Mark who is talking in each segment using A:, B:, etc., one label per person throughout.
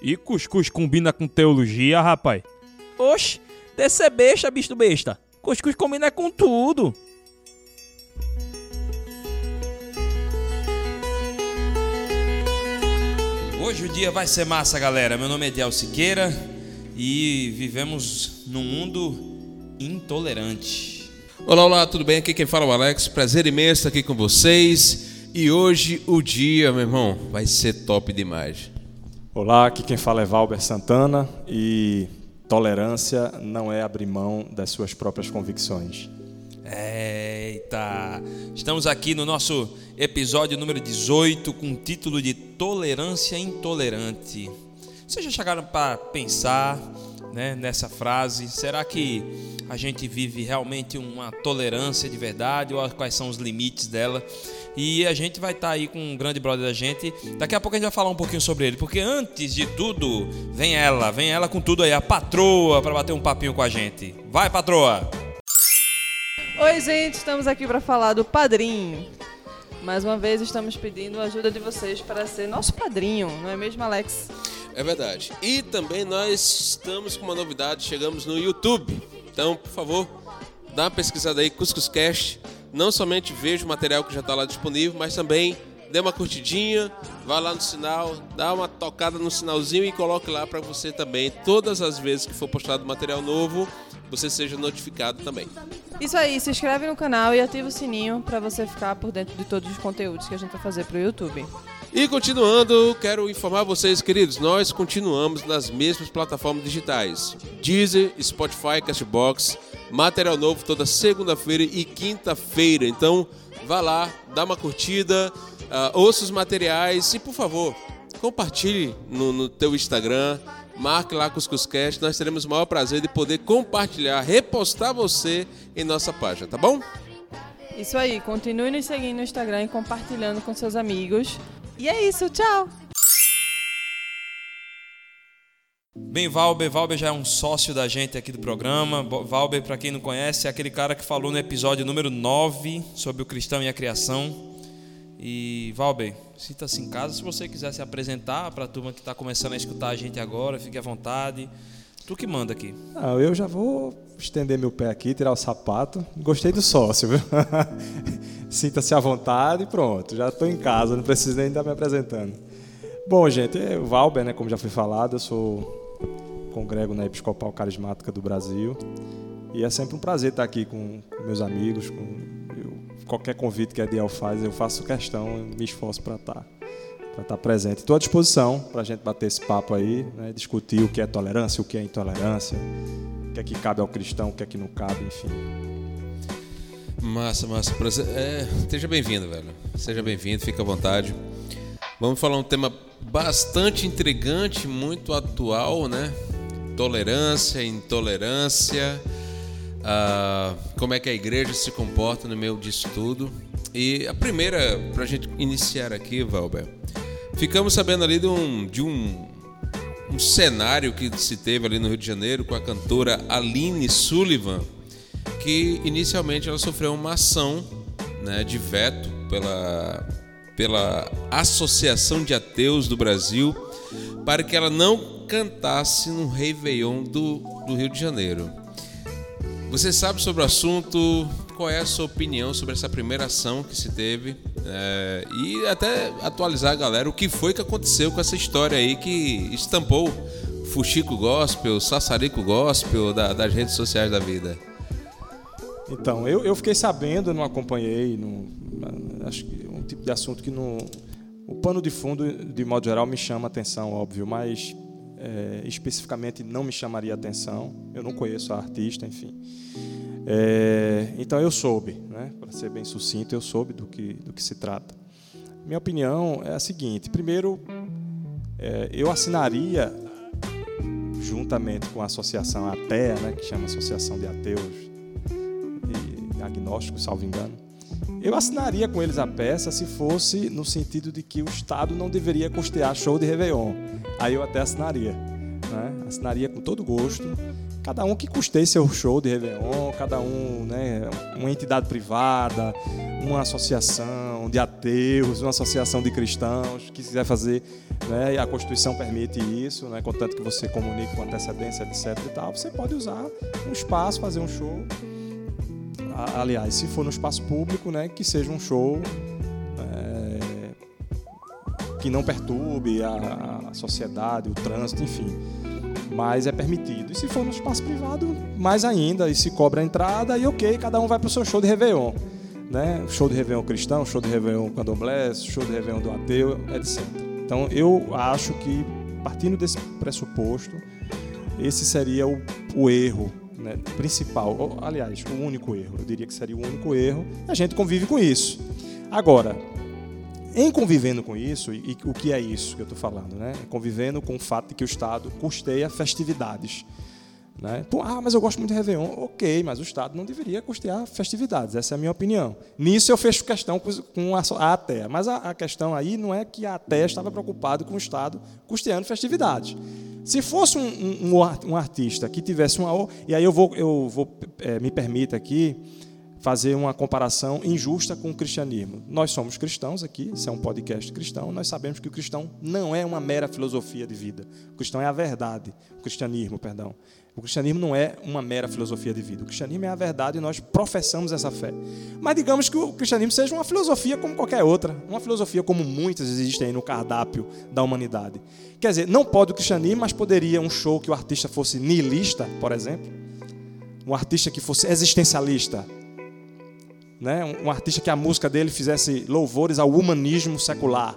A: E cuscuz combina com teologia, rapaz? Oxe, descer besta, bicho besta. Cuscuz combina com tudo. Hoje o dia vai ser massa, galera. Meu nome é Diel Siqueira e vivemos num mundo intolerante.
B: Olá, olá, tudo bem? Aqui quem fala é o Alex. Prazer imenso estar aqui com vocês. E hoje o dia, meu irmão, vai ser top demais.
C: Olá, aqui quem fala é Valber Santana e tolerância não é abrir mão das suas próprias convicções.
A: Eita! Estamos aqui no nosso episódio número 18 com o título de Tolerância Intolerante. Vocês já chegaram para pensar né, nessa frase? Será que a gente vive realmente uma tolerância de verdade ou quais são os limites dela? E a gente vai estar tá aí com um grande brother da gente. Daqui a pouco a gente vai falar um pouquinho sobre ele, porque antes de tudo, vem ela, vem ela com tudo aí, a patroa, para bater um papinho com a gente. Vai, patroa!
D: Oi, gente, estamos aqui para falar do padrinho. Mais uma vez estamos pedindo a ajuda de vocês para ser nosso padrinho, não é mesmo, Alex?
B: É verdade. E também nós estamos com uma novidade, chegamos no YouTube. Então, por favor, dá uma pesquisada aí, Cuscus Cash. Não somente veja o material que já está lá disponível, mas também dê uma curtidinha, vá lá no sinal, dá uma tocada no sinalzinho e coloque lá para você também, todas as vezes que for postado material novo, você seja notificado também.
D: Isso aí, se inscreve no canal e ativa o sininho para você ficar por dentro de todos os conteúdos que a gente vai fazer para o YouTube.
B: E continuando, quero informar vocês, queridos, nós continuamos nas mesmas plataformas digitais: Deezer, Spotify, Castbox, material novo toda segunda-feira e quinta-feira. Então, vá lá, dá uma curtida, uh, ouça os materiais e, por favor, compartilhe no, no teu Instagram, marque lá Cuscuzcast, nós teremos o maior prazer de poder compartilhar, repostar você em nossa página, tá bom?
D: Isso aí, continue nos seguindo no Instagram e compartilhando com seus amigos. E é isso, tchau!
A: Bem, Valber, Valber já é um sócio da gente aqui do programa. Valber, para quem não conhece, é aquele cara que falou no episódio número 9 sobre o cristão e a criação. E Valber, sinta-se em casa. Se você quiser se apresentar para a turma que está começando a escutar a gente agora, fique à vontade. Tu que manda aqui.
C: Ah, eu já vou estender meu pé aqui, tirar o sapato. Gostei do sócio, viu? Sinta-se à vontade e pronto. Já estou em casa, não preciso nem estar me apresentando. Bom, gente, o Valber, né, como já foi falado, eu sou congrego na Episcopal Carismática do Brasil. E é sempre um prazer estar aqui com meus amigos, com qualquer convite que a Ediel faz, eu faço questão, me esforço para estar, tá, para estar tá presente. Estou à disposição para a gente bater esse papo aí, né, discutir o que é tolerância, o que é intolerância, o que é que cabe ao cristão, o que é que não cabe, enfim.
B: Massa, massa. É, seja bem-vindo, velho. Seja bem-vindo, fica à vontade. Vamos falar um tema bastante intrigante, muito atual, né? Tolerância, intolerância uh, como é que a igreja se comporta no meio disso tudo. E a primeira, para a gente iniciar aqui, Valber, ficamos sabendo ali de um, de um, um cenário que se teve ali no Rio de Janeiro com a cantora Aline Sullivan, que inicialmente ela sofreu uma ação né, de veto pela, pela Associação de Ateus do Brasil para que ela não cantasse no Réveillon do, do Rio de Janeiro. Você sabe sobre o assunto? Qual é a sua opinião sobre essa primeira ação que se teve? É, e até atualizar a galera o que foi que aconteceu com essa história aí que estampou Fuxico Gospel, Sassarico Gospel da, das redes sociais da vida.
C: Então, eu, eu fiquei sabendo, não acompanhei, não, acho que é um tipo de assunto que não. O pano de fundo, de modo geral, me chama atenção, óbvio, mas é, especificamente não me chamaria atenção. Eu não conheço a artista, enfim. É, então eu soube, né? para ser bem sucinto, eu soube do que, do que se trata. Minha opinião é a seguinte: primeiro, é, eu assinaria, juntamente com a associação ATEA, né, que chama Associação de Ateus Agnósticos, salvo engano, eu assinaria com eles a peça se fosse no sentido de que o Estado não deveria custear show de Réveillon. Aí eu até assinaria. Né? Assinaria com todo gosto. Cada um que custeie seu show de Réveillon, cada um, né, uma entidade privada, uma associação, associação de ateus, uma associação de cristãos, que quiser fazer, né, e a Constituição permite isso, né, contanto que você comunique com antecedência, etc. E tal, você pode usar um espaço, fazer um show. Aliás, se for no espaço público, né, que seja um show é, que não perturbe a, a sociedade, o trânsito, enfim mas é permitido. E se for no espaço privado, mais ainda, e se cobra a entrada, e ok, cada um vai para o seu show de Réveillon. Né? Show de Réveillon cristão, show de Réveillon candomblé, show de Réveillon do ateu, etc. Então eu acho que, partindo desse pressuposto, esse seria o, o erro né, principal, ou, aliás, o único erro. Eu diria que seria o único erro. A gente convive com isso. Agora, em convivendo com isso, e, e o que é isso que eu estou falando? Né? Convivendo com o fato de que o Estado custeia festividades. Né? Ah, mas eu gosto muito de Réveillon. Ok, mas o Estado não deveria custear festividades. Essa é a minha opinião. Nisso eu fecho questão com a ATEA. Mas a, questão aí não é que a ATEA estava preocupado com o Estado custeando festividades. Se fosse um, um, um artista que tivesse uma. E aí eu vou, eu vou é, me permita aqui fazer uma comparação injusta com o cristianismo. Nós somos cristãos aqui, isso é um podcast cristão, nós sabemos que o cristão não é uma mera filosofia de vida. O cristão é a verdade, o cristianismo, perdão. O cristianismo não é uma mera filosofia de vida. O cristianismo é a verdade e nós professamos essa fé. Mas digamos que o cristianismo seja uma filosofia como qualquer outra, uma filosofia como muitas existem aí no cardápio da humanidade. Quer dizer, não pode o cristianismo, mas poderia um show que o artista fosse nihilista, por exemplo, um artista que fosse existencialista, né? um artista que a música dele fizesse louvores ao humanismo secular,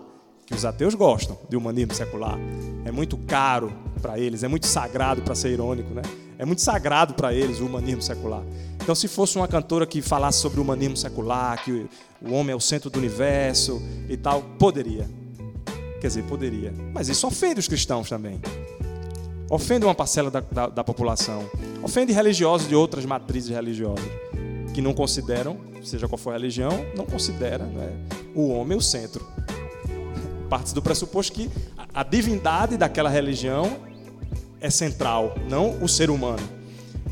C: que os ateus gostam de humanismo secular. É muito caro para eles, é muito sagrado para ser irônico, né? É muito sagrado para eles o humanismo secular. Então, se fosse uma cantora que falasse sobre o humanismo secular, que o homem é o centro do universo e tal, poderia. Quer dizer, poderia. Mas isso ofende os cristãos também. Ofende uma parcela da, da, da população. Ofende religiosos de outras matrizes religiosas que não consideram, seja qual for a religião, não considera né, o homem o centro. Parte do pressuposto que a divindade daquela religião é central, não o ser humano.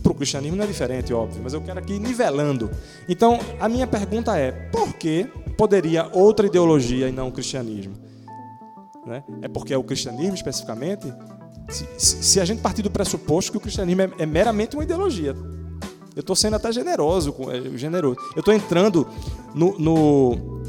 C: Para o cristianismo não é diferente, óbvio, mas eu quero aqui nivelando. Então, a minha pergunta é: por que poderia outra ideologia e não o cristianismo? Né? É porque é o cristianismo especificamente? Se, se, a gente partir do pressuposto que o cristianismo é, é meramente uma ideologia, eu estou sendo até generoso, é, generoso. Eu estou entrando no, no,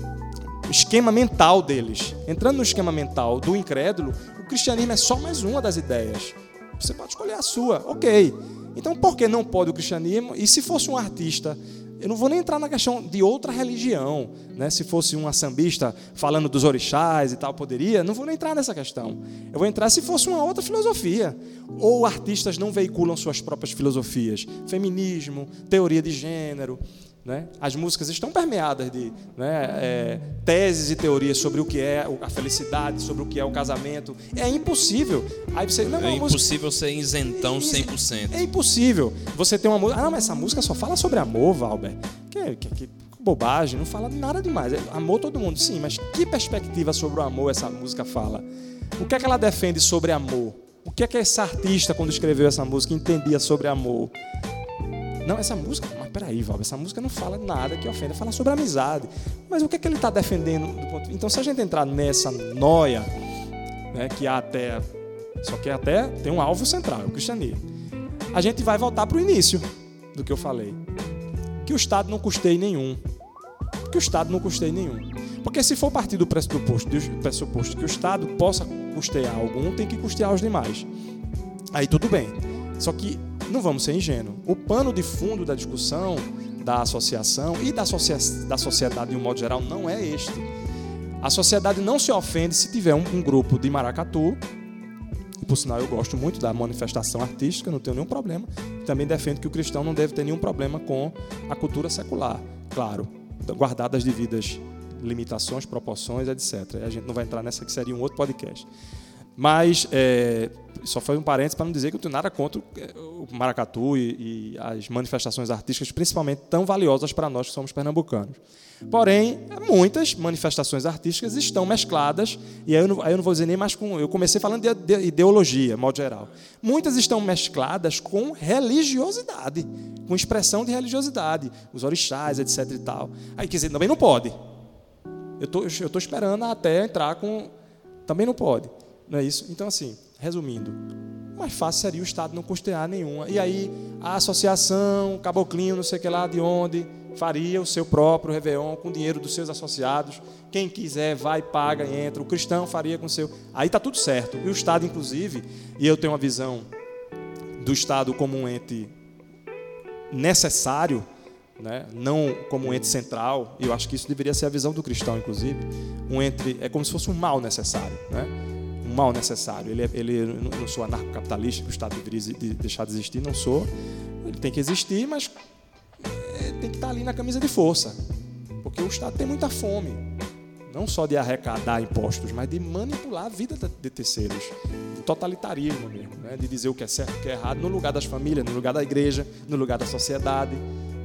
C: esquema mental deles. Entrando no esquema mental do incrédulo, o cristianismo é só mais uma das ideias. Você pode escolher a sua, ok. Então, por que não pode o cristianismo? E se fosse um artista eu não vou nem entrar na questão de outra religião, né? Se fosse um sambista falando dos orixás e tal, poderia. Não vou nem entrar nessa questão. Eu vou entrar se fosse uma outra filosofia. Ou artistas não veiculam suas próprias filosofias, feminismo, teoria de gênero, né? As músicas estão permeadas de né, é, teses e teorias sobre o que é a felicidade, sobre o que é o casamento. É impossível.
A: Aí você, não, é impossível música... ser isentão 100%.
C: É impossível. Você tem uma música. Ah, não, mas essa música só fala sobre amor, Valber. Que, que, que bobagem, não fala nada demais. É amor todo mundo, sim, mas que perspectiva sobre o amor essa música fala? O que é que ela defende sobre amor? O que é que esse artista, quando escreveu essa música, entendia sobre amor? Não, essa música, mas peraí, Val, essa música não fala nada que ofenda, fala sobre amizade. Mas o que é que ele está defendendo? Então, se a gente entrar nessa noia, né, que há até. Só que até tem um alvo central, é o cristianismo. A gente vai voltar para o início do que eu falei. Que o Estado não custeie nenhum. Que o Estado não custeie nenhum. Porque se for partir do pressuposto, do pressuposto que o Estado possa custear algum, tem que custear os demais. Aí tudo bem. Só que não vamos ser ingênuos. O pano de fundo da discussão da associação e da, da sociedade de um modo geral não é este. A sociedade não se ofende se tiver um, um grupo de maracatu. E, por sinal, eu gosto muito da manifestação artística, não tenho nenhum problema. Também defendo que o cristão não deve ter nenhum problema com a cultura secular. Claro, guardadas as devidas limitações, proporções, etc. A gente não vai entrar nessa que seria um outro podcast. Mas é, só foi um parênteses para não dizer que eu tenho nada contra o maracatu e, e, as manifestações artísticas, principalmente tão valiosas para nós que somos pernambucanos. Porém, muitas manifestações artísticas estão mescladas, e aí eu não, aí eu não vou dizer nem mais com. Eu comecei falando de, de ideologia, modo geral. Muitas estão mescladas com religiosidade, com expressão de religiosidade, os orixás, etc. e tal. Aí quer dizer, também não pode. Eu tô, tô esperando até entrar com. Também não pode. Não é isso? Então, assim, resumindo, mais fácil seria o Estado não custear nenhuma. E aí, a associação, caboclinho, não sei o que lá de onde, faria o seu próprio Réveillon com dinheiro dos seus associados. Quem quiser, vai, paga e entra. O cristão faria com o seu. Aí está tudo certo. E o Estado, inclusive, e eu tenho uma visão do Estado como um ente necessário, né? não como um ente central. Eu acho que isso deveria ser a visão do cristão, inclusive. Um ente é como se fosse um mal necessário, né? Mal necessário. Ele, é, ele não sou anarcocapitalista, que o Estado deveria deixar de existir, não sou. Ele tem que existir, mas é, tem que estar ali na camisa de força, porque o Estado tem muita fome, não só de arrecadar impostos, mas de manipular a vida de terceiros, de totalitarismo mesmo, né? de dizer o que é certo, o que é errado, no lugar das famílias, no lugar da igreja, no lugar da sociedade,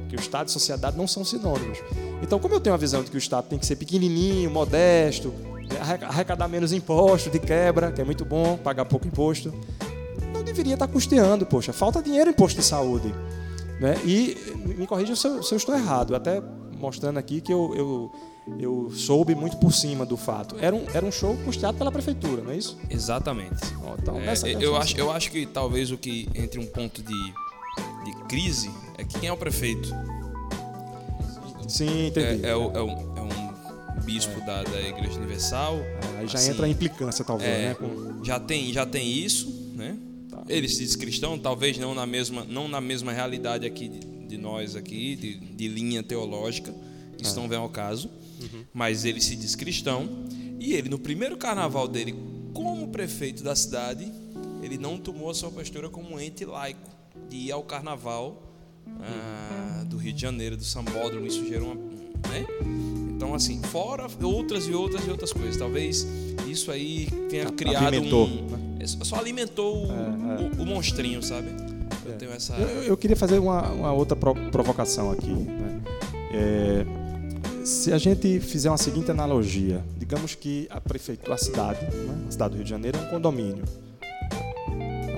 C: que o Estado e sociedade não são sinônimos. Então, como eu tenho a visão de que o Estado tem que ser pequenininho, modesto, arrecadar menos imposto de quebra, que é muito bom, pagar pouco imposto, não deveria estar custeando, poxa, falta dinheiro imposto de saúde. Né? E me corrija se eu, se eu estou errado, até mostrando aqui que eu, eu, eu, soube muito por cima do fato. Era um, era um show custeado pela prefeitura, não é isso?
A: Exatamente.
C: então,
A: é, eu, acho, eu acho que talvez o que entre um ponto de, de crise é que quem é o prefeito.
C: Sim, entendi.
A: É, é, é, um, é um bispo da, da Igreja Universal.
C: É, aí já assim, entra a implicância, talvez,
A: é,
C: né? Com...
A: Já, tem, já tem isso, né? Ele se diz cristão, talvez não na mesma, não na mesma realidade aqui de, de nós aqui, de, de, linha teológica, isso é. não vem ao caso, uhum. mas ele se diz cristão e ele no primeiro carnaval dele como prefeito da cidade, ele não tomou a sua postura como um ente laico de ir ao carnaval ah, do Rio de Janeiro, do Sambódromo, isso gerou uma, né? Então, assim, fora outras e outras e outras coisas. Talvez isso aí tenha criado
C: Alimentou.
A: um. Né? Só alimentou o, é, é. O, o, monstrinho, sabe? Eu
C: é.
A: tenho essa.
C: Eu, eu, queria fazer uma, uma outra provocação aqui. Né? É, se a gente fizer uma seguinte analogia, digamos que a prefeitura, a cidade, né? a cidade do Rio de Janeiro é um condomínio,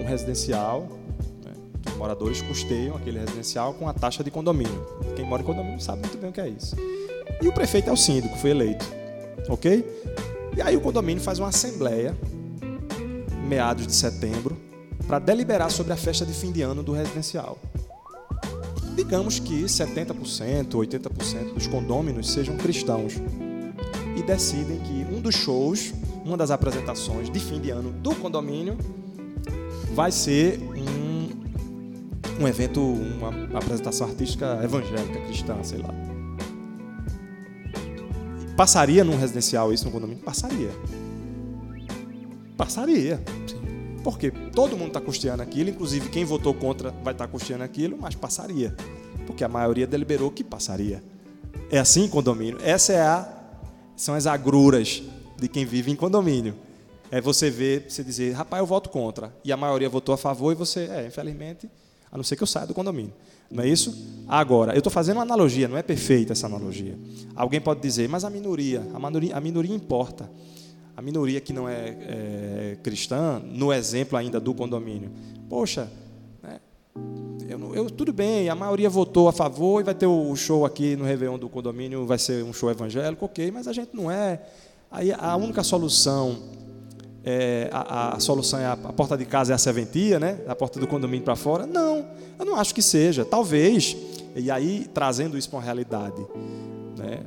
C: um residencial. Né? Os moradores custeiam aquele residencial com a taxa de condomínio. Quem mora em condomínio sabe muito bem o que é isso. E o prefeito é o síndico, foi eleito. Ok? E aí o condomínio faz uma assembleia, meados de setembro, para deliberar sobre a festa de fim de ano do residencial. Digamos que 70%, 80% dos condôminos sejam cristãos e decidem que um dos shows, uma das apresentações de fim de ano do condomínio, vai ser um, um evento, uma apresentação artística evangélica cristã, sei lá. Passaria num residencial isso no condomínio? Passaria. Passaria. Porque todo mundo está custeando aquilo, inclusive quem votou contra vai estar tá custeando aquilo, mas passaria. Porque a maioria deliberou que passaria. É assim em condomínio. Essa é a são as agruras de quem vive em condomínio. É você ver, você dizer, rapaz, eu voto contra. E a maioria votou a favor e você, é, infelizmente, a não ser que eu saia do condomínio. Não é isso? Agora, eu estou fazendo uma analogia, não é perfeita essa analogia. Alguém pode dizer, mas a minoria, a minoria, a minoria importa. A minoria que não é, é cristã, no exemplo ainda do condomínio. Poxa, né, eu, eu, tudo bem, a maioria votou a favor e vai ter o show aqui no Réveillon do condomínio, vai ser um show evangélico, ok, mas a gente não é. Aí a única solução é, a, a, solução é a, a, porta de casa é a serventia, né? A porta do condomínio para fora? Não, eu não acho que seja. Talvez, e aí trazendo isso para uma realidade, né?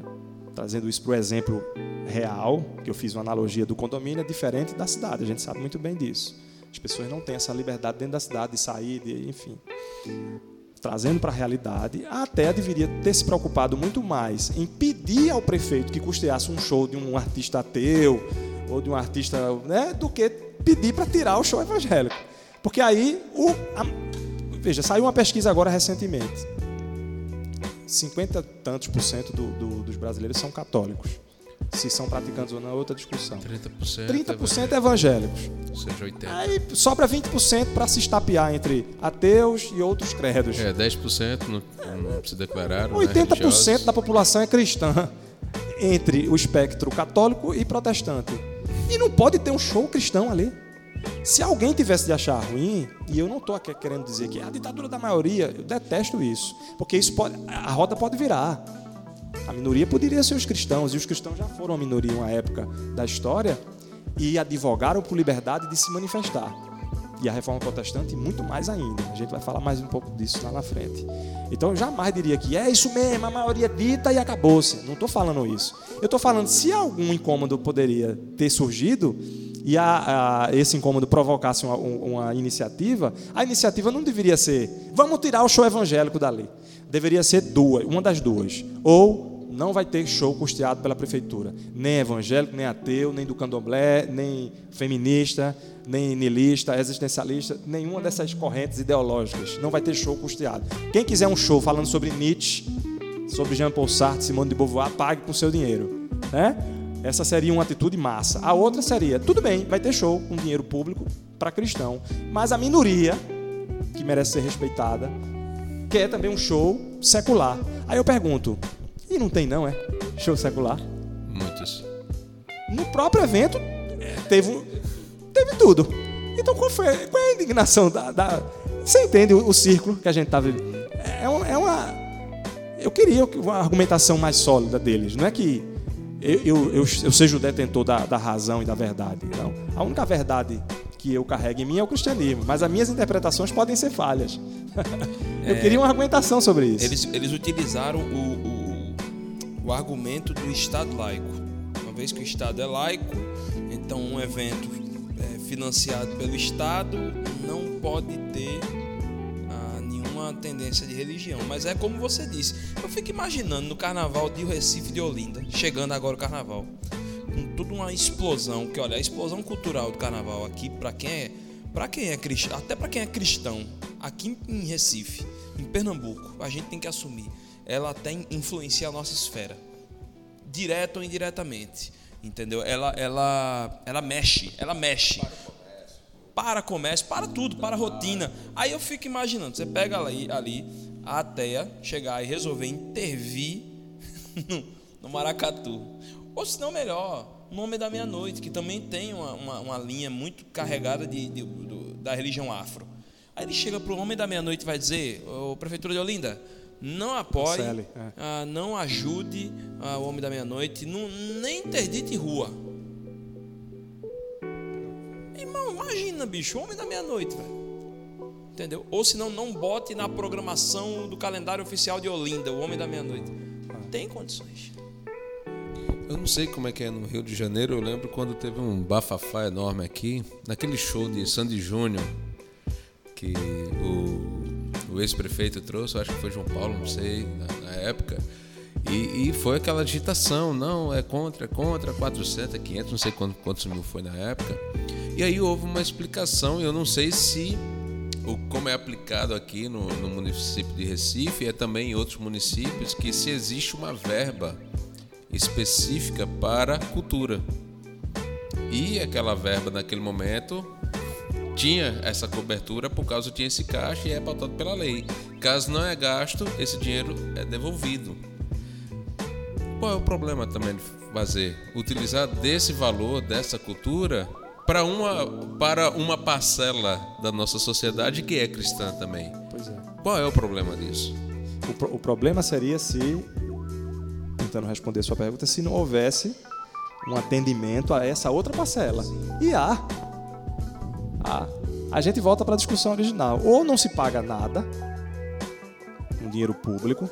C: trazendo isso para o exemplo real, que eu fiz uma analogia do condomínio, é diferente da cidade, a gente sabe muito bem disso. As pessoas não têm essa liberdade dentro da cidade de sair, de, enfim. Trazendo para a realidade, até deveria ter se preocupado muito mais em pedir ao prefeito que custeasse um show de um artista ateu, ou de um artista, né, do que pedir para tirar o show evangélico. Porque aí, o, a, veja, saiu uma pesquisa agora recentemente. 50 tantos por cento do, do, dos brasileiros são católicos. Se são praticantes ou não é outra discussão.
B: 30%,
C: 30 evangélicos.
B: Ou seja, 80%.
C: Aí sobra 20% para se estapear entre ateus e outros credos.
B: É, 10% não, não se declararam.
C: 80%
B: né,
C: da população é cristã entre o espectro católico e protestante. E não pode ter um show cristão ali. Se alguém tivesse de achar ruim, e eu não estou querendo dizer que é a ditadura da maioria, eu detesto isso, porque isso pode, a roda pode virar. A minoria poderia ser os cristãos, e os cristãos já foram a minoria em uma época da história e advogaram por liberdade de se manifestar. E a reforma protestante, muito mais ainda. A gente vai falar mais um pouco disso lá na frente. Então, eu jamais diria que é isso mesmo, a maioria dita e acabou-se. Não estou falando isso. Eu estou falando se algum incômodo poderia ter surgido e a, a, esse incômodo provocasse uma, uma iniciativa, a iniciativa não deveria ser vamos tirar o show evangélico dali. Deveria ser duas, uma das duas. Ou não vai ter show custeado pela prefeitura. Nem evangélico, nem ateu, nem do candomblé, nem feminista, nem nilista, existencialista, nenhuma dessas correntes ideológicas. Não vai ter show custeado. Quem quiser um show falando sobre Nietzsche, sobre Jean-Paul Sartre, Simone de Beauvoir, pague com seu dinheiro. Né? Essa seria uma atitude massa. A outra seria, tudo bem, vai ter show com dinheiro público para cristão, mas a minoria, que merece ser respeitada, quer também um show secular. Aí eu pergunto, e não tem não, é? Show secular?
B: Muitos.
C: No próprio evento, teve, teve tudo. Então qual, foi, qual é a indignação da, da... Você entende o, o, círculo que a gente está vivendo? É uma, é uma... Eu queria uma argumentação mais sólida deles. Não é que eu, eu, eu, eu seja o detentor da, da razão e da verdade. Não. A única verdade que eu carrego em mim é o cristianismo, mas as minhas interpretações podem ser falhas. eu é, queria uma argumentação sobre isso.
A: Eles, eles utilizaram o, o o argumento do Estado laico. Uma vez que o Estado é laico, então um evento é, financiado pelo Estado não pode ter ah, nenhuma tendência de religião. Mas é como você disse, eu fico imaginando no carnaval de Recife de Olinda, chegando agora o carnaval, com toda uma explosão, que olha, a explosão cultural do carnaval aqui, para quem é para quem é cristão, até para quem é cristão, aqui em Recife, em Pernambuco, a gente tem que assumir ela tem influencia a nossa esfera, direto ou indiretamente, entendeu? Ela, ela, ela mexe, ela mexe. Para comércio, para tudo, para rotina. Aí eu fico imaginando, você pega ali, ali a ateia chegar e resolver intervir no, no Maracatu. Ou se não, melhor, Nome da Meia-Noite, que também tem uma, uma, uma linha muito carregada de, de, de, da religião afro. Aí ele chega para o Homem da Meia-Noite e vai dizer: Ô, Prefeitura de Olinda, não apoie, é. ah, não ajude ah, o homem da meia-noite, nem interdite rua. Irmão, imagina, bicho, o homem da meia-noite, velho. Entendeu? Ou senão, não bote na programação do calendário oficial de Olinda, o homem da meia-noite. Tem condições.
B: Eu não sei como é que é no Rio de Janeiro. Eu lembro quando teve um bafafá enorme aqui, naquele show de Sandy Júnior, que o o ex-prefeito trouxe, acho que foi João Paulo, não sei, na, na época. E, e, foi aquela agitação, não, é contra, é contra, 400, 500, não sei quantos, quantos mil foi na época. E aí houve uma explicação, eu não sei se, o, como é aplicado aqui no, no município de Recife, é também em outros municípios, que se existe uma verba específica para cultura. E aquela verba naquele momento tinha essa cobertura por causa tinha esse caixa e é pautado pela lei. Caso não é gasto, esse dinheiro é devolvido. Qual é o problema também de fazer? Utilizar desse valor, dessa cultura, para uma, para uma parcela da nossa sociedade que é cristã também.
C: Pois é.
B: Qual é o problema disso?
C: O, pro, o problema seria se, tentando responder sua pergunta, se não houvesse um atendimento a essa outra parcela. E há ah, a gente volta para a discussão original. Ou não se paga nada com dinheiro público,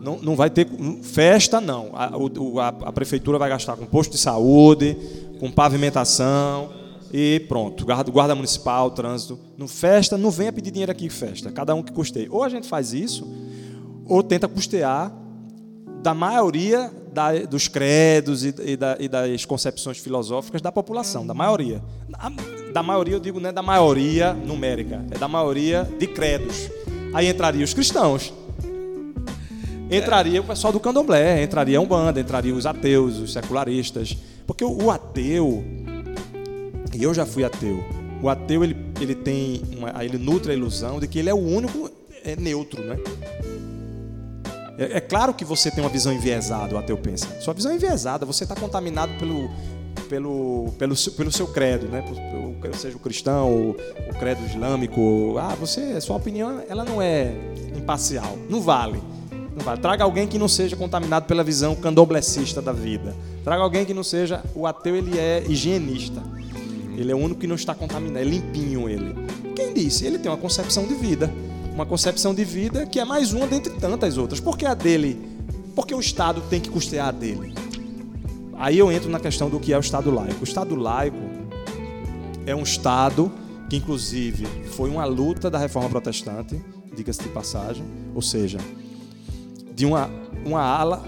C: não, não vai ter festa, não. A, a, a prefeitura vai gastar com posto de saúde, com pavimentação e pronto. Guarda, guarda municipal, trânsito. No festa, não venha pedir dinheiro aqui em festa. Cada um que custeie. Ou a gente faz isso, ou tenta custear da maioria da, dos credos e, e, da, e, das concepções filosóficas da população, da maioria. Da maioria, eu digo, não é da maioria numérica, é da maioria de credos. Aí entraria os cristãos, entraria o pessoal do candomblé, entraria a Umbanda, entraria os ateus, os secularistas. Porque o, o ateu, e eu já fui ateu, o ateu ele, ele tem uma, ele nutre a ilusão de que ele é o único é neutro, né? É, é, claro que você tem uma visão enviesada, o ateu pensa. Sua visão é enviesada, você está contaminado pelo, pelo, pelo, pelo seu credo, né? Seja o cristão, o, o credo islâmico. Ah, você, sua opinião, ela não é imparcial, não vale. Não vale. Traga alguém que não seja contaminado pela visão candomblessista da vida. Traga alguém que não seja. O ateu ele é higienista. Ele é o único que não está contaminado, é limpinho ele. Quem disse? Ele tem uma concepção de vida. Uma concepção de vida que é mais uma dentre tantas outras. Por que a dele? Porque o Estado tem que custear a dele. Aí eu entro na questão do que é o Estado laico. O Estado laico é um Estado que, inclusive, foi uma luta da reforma protestante, diga-se de passagem, ou seja, de uma, uma ala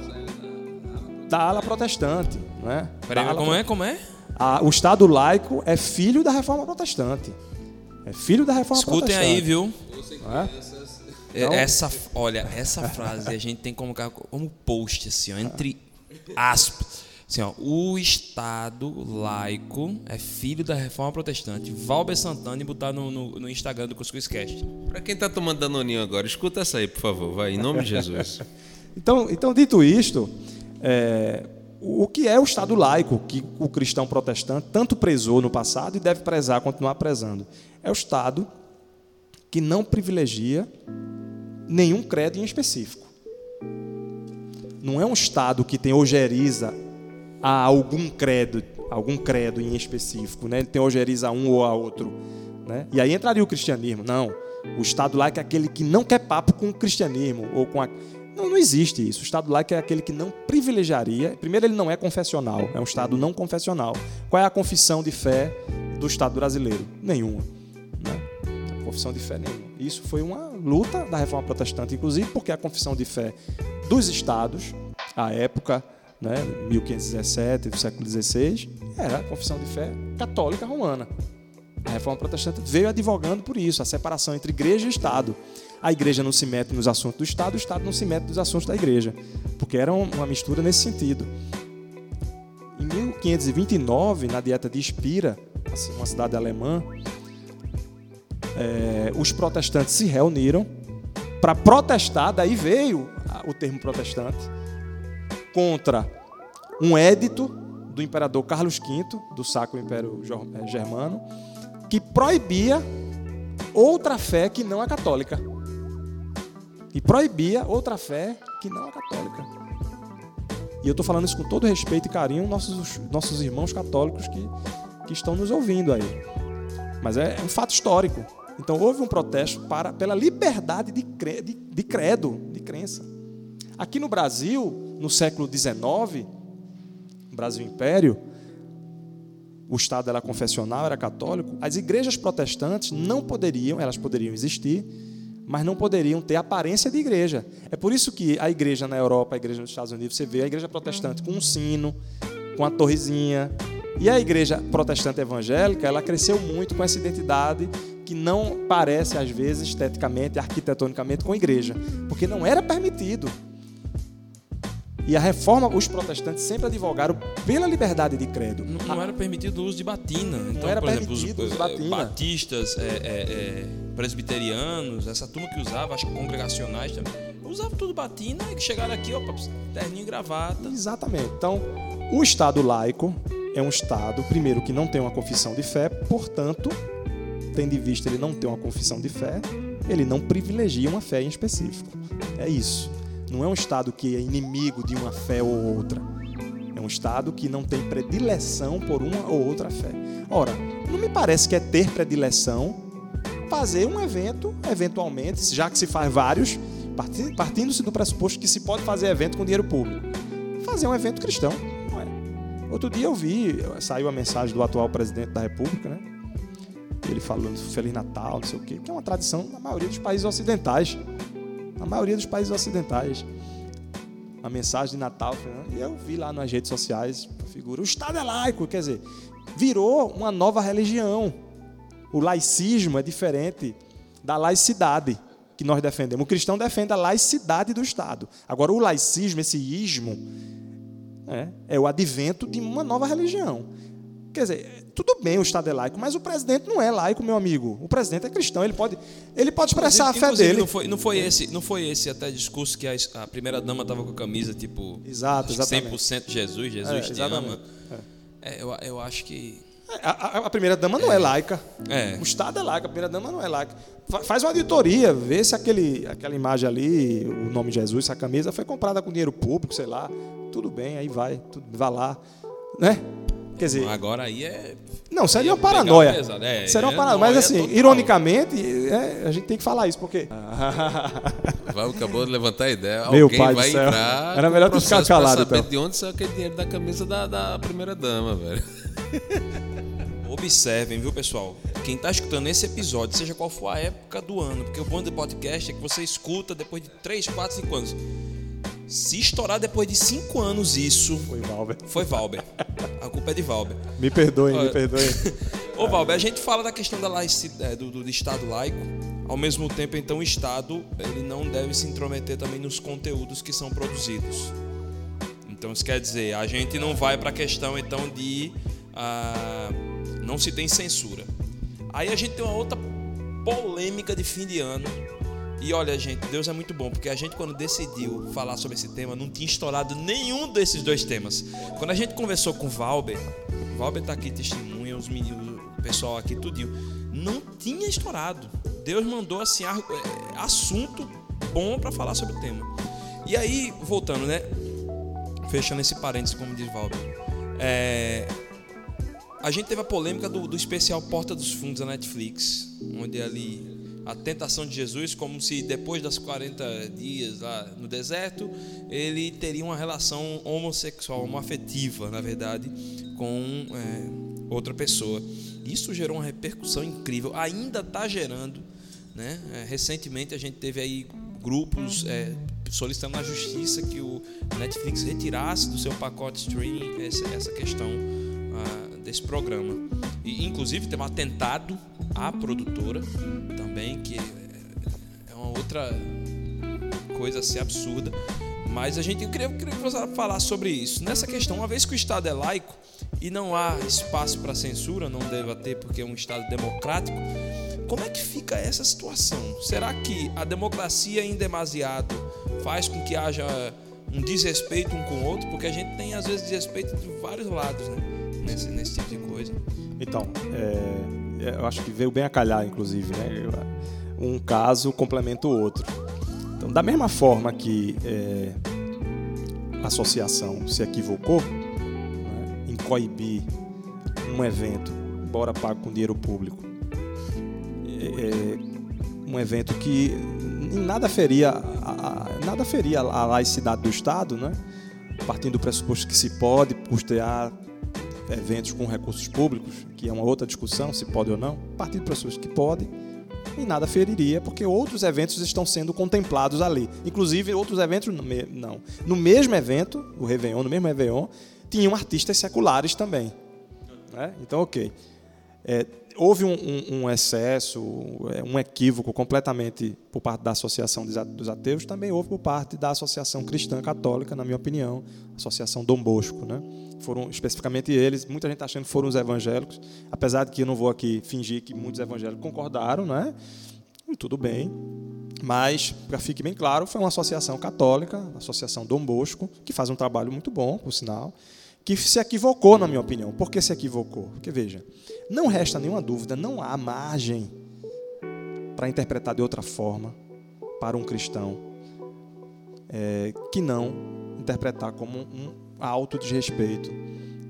C: da ala protestante, não é?
A: Peraí, como é? Como é?
C: A, o Estado laico é filho da reforma protestante. É filho da reforma
A: Escutem
C: protestante.
A: aí, viu?
C: é?
A: É,
C: Então-
A: Essa, olha, essa frase a gente tem que colocar como post, assim, ó, entre aspas. Assim, ó, o Estado laico é filho da reforma protestante. Valber Santana e botar no, no, no Instagram do Cuscuz Cast.
B: Pra quem tá tomando danoninho agora, escuta essa aí, por favor, vai, em nome de Jesus.
C: Então, então dito isto, é, o que é o Estado laico que o cristão protestante tanto prezou no passado e deve prezar, continuar prezando? É o Estado que não privilegia nenhum credo em específico. Não é um Estado que tem ojeriza a algum credo, algum credo em específico, né? Ele a um ou a outro, né? E aí entraria o cristianismo. Não, o Estado laico é aquele que não quer papo com o cristianismo ou com a não, não existe isso. O Estado laico é aquele que não privilegiaria. Primeiro, ele não é confessional, é um Estado não confessional. Qual é a confissão de fé do Estado brasileiro? Nenhuma. Né? Confissão de fé nenhuma. Isso foi uma luta da reforma protestante, inclusive porque a confissão de fé dos estados, à época, né, 1517, do século XVI, era a confissão de fé católica romana. A reforma protestante veio advogando por isso, a separação entre igreja e Estado. A igreja não se mete nos assuntos do Estado, o Estado não se mete nos assuntos da igreja, porque era um- uma mistura nesse sentido. Em 1529, na dieta de Espira, assim, uma cidade alemã, eh, os protestantes se reuniram para protestar, daí veio o termo protestante, contra um édito do imperador Carlos V, do Sacro Império eh, Germano, que proibia outra fé que não a católica. E proibia outra fé que não a católica. E eu estou falando isso com todo respeito e carinho, nossos, nossos irmãos católicos que, que estão nos ouvindo aí. Mas é um fato histórico. Então houve um protesto para, pela liberdade de, cre, de, de credo, de crença. Aqui no Brasil, no século XIX, Brasil Império, o Estado era confessional, era católico, as igrejas protestantes não poderiam, elas poderiam existir, mas não poderiam ter aparência de igreja. É por isso que a igreja na Europa, a igreja nos Estados Unidos, você vê a igreja protestante com um sino, com a torrezinha. E a igreja protestante evangélica, ela cresceu muito com essa identidade que não parece, às vezes, esteticamente, arquitetonicamente, com a igreja, porque não era permitido. E a reforma, os protestantes sempre advogaram pela liberdade de credo.
A: Não, não era permitido o uso de batina. Então,
C: era
A: por exemplo, os,
C: permitido o uso de
A: eh,
C: batina.
A: batistas, eh, eh, eh, presbiterianos, essa turma que usava, acho que congregacionais também, usava tudo batina e chegaram aqui, ó, terninho e gravata.
C: Exatamente. Então, o Estado laico é um Estado, primeiro, que não tem uma confissão de fé, portanto, tendo em vista ele não ter uma confissão de fé, ele não privilegia uma fé em específico. É isso. Não é um Estado que é inimigo de uma fé ou outra. É um Estado que não tem predileção por uma ou outra fé. Ora, não me parece que é ter predileção fazer um evento, eventualmente, já que se faz vários, parti- partindo-se do pressuposto que se pode fazer evento com dinheiro público. Fazer um evento cristão, não é? Outro dia eu vi, saiu a mensagem do atual presidente da República, né? Ele falando Feliz Natal, não sei o quê, que é uma tradição na maioria dos países ocidentais. Na maioria dos países ocidentais. A mensagem de Natal, e eu vi lá nas redes sociais a figura. O Estado é laico, quer dizer, virou uma nova religião. O laicismo é diferente da laicidade que nós defendemos. O cristão defende a laicidade do Estado. Agora, o laicismo, esse ismo, é, é o advento de uma nova religião. Quer dizer, tudo bem o Estado é laico, mas o presidente não é laico, meu amigo. O presidente é cristão, ele pode, ele pode expressar a fé
A: Inclusive,
C: dele.
A: Não foi, não foi esse, não foi esse até discurso que a, a primeira dama tava com a camisa tipo
C: Exato, exatamente.
A: 100% Jesus, Jesus
C: É,
A: te ama. É, eu, eu acho que
C: A, a- a primeira dama não é laica.
A: É.
C: O Estado é laico, a primeira dama não é laica. Fa- Faz uma auditoria, vê se aquele, aquela imagem ali, o nome Jesus, essa camisa foi comprada com dinheiro público, sei lá. Tudo bem, aí vai, tudo, vai lá. Né? Quer dizer,
A: Agora aí é.
C: não, seria uma
A: pegar
C: paranoia.
A: pesado, é,
C: seria uma
A: é
C: paranoia. Mas
A: noia
C: assim,
A: total.
C: ironicamente, é, a gente tem que falar isso, porque.
B: Vai, acabou de levantar a ideia.
C: Meu
B: Alguém
C: pai do
B: vai
C: céu.
B: entrar
C: Era melhor tu ficar calado,
B: saber
C: então.
B: de onde saiu aquele dinheiro da camisa da, da primeira dama, velho.
A: Observem, viu, pessoal? Quem está escutando esse episódio, seja qual for a época do ano, porque o bom do podcast é que você escuta depois de 3, 4, 5 anos. Se estourar depois de 5 anos isso,
C: Foi Valber.
A: foi Valber. A culpa é de Valber.
C: Me perdoem, me
A: Olha.
C: perdoem.
A: Ô, Valber, a gente fala da questão da laicidade, do, do, do Estado laico. Ao mesmo tempo, então, o Estado ele não deve se intrometer também nos conteúdos que são produzidos. Então, isso quer dizer, a gente não vai para a questão, então, de ah, não se tem censura. Aí a gente tem uma outra polêmica de fim de ano. E olha, gente, Deus é muito bom, porque a gente, quando decidiu falar sobre esse tema, não tinha estourado nenhum desses dois temas. Quando a gente conversou com o Valber, o Valber tá aqui, testemunha, os meninos, o pessoal aqui, tudinho, não tinha estourado. Deus mandou, assim, é, assunto bom para falar sobre o tema. E aí, voltando, né? Fechando esse parênteses, como diz Valber. É, a gente teve a polêmica do, do especial Porta dos Fundos da Netflix, onde ali a tentação de Jesus, como se depois das 40 dias lá no deserto, ele teria uma relação homossexual, homoafetiva, na verdade, com é, outra pessoa. Isso gerou uma repercussão incrível, ainda está gerando. Né? É, recentemente a gente teve aí grupos é, solicitando na justiça que o Netflix retirasse do seu pacote streaming essa, essa questão ah, desse programa. E, inclusive, tem um atentado à produtora também, que é, é uma outra coisa assim absurda. Mas a gente eu queria, eu queria falar sobre isso. Nessa questão, uma vez que o Estado é laico e não há espaço para censura, não deve ter porque é um Estado democrático, como é que fica essa situação? Será que a democracia em demasiado faz com que haja um desrespeito um com o outro? Porque a gente tem, às vezes, desrespeito de vários lados, né? Nesse, nesse tipo de coisa.
C: Então, é, eu acho que veio bem a calhar, inclusive, né? Eu- Um caso complementa o outro. Então, da mesma forma que é, a associação se equivocou né, em coibir um evento, embora pago com dinheiro público, é, é, um evento que em nada feria a, a- nada feria a laicidade do Estado, né? partindo do pressuposto que se pode custear eventos com recursos públicos, que é uma outra discussão, se pode ou não, partindo do pressuposto que pode, e nada feriria, porque outros eventos estão sendo contemplados ali. Inclusive, outros eventos não. No mesmo evento, o Réveillon, no mesmo Réveillon, tinham artistas seculares também. né? Então, ok. É, houve um, um- um excesso, é, um equívoco completamente por parte da Associação A- dos Ateus, também houve por parte da Associação Cristã Católica, na minha opinião, Associação Dom Bosco. Né? Foram especificamente eles, muita gente tá achando que foram os evangélicos, apesar de que eu não vou aqui fingir que muitos evangélicos concordaram, né? E tudo bem. Mas, para fique bem claro, foi uma associação católica, a Associação Dom Bosco, que faz um trabalho muito bom, por sinal, que se equivocou, na minha opinião. Por que se equivocou? Porque, veja, não resta nenhuma dúvida, não há margem para interpretar de outra forma para um cristão é, que não interpretar como um alto desrespeito,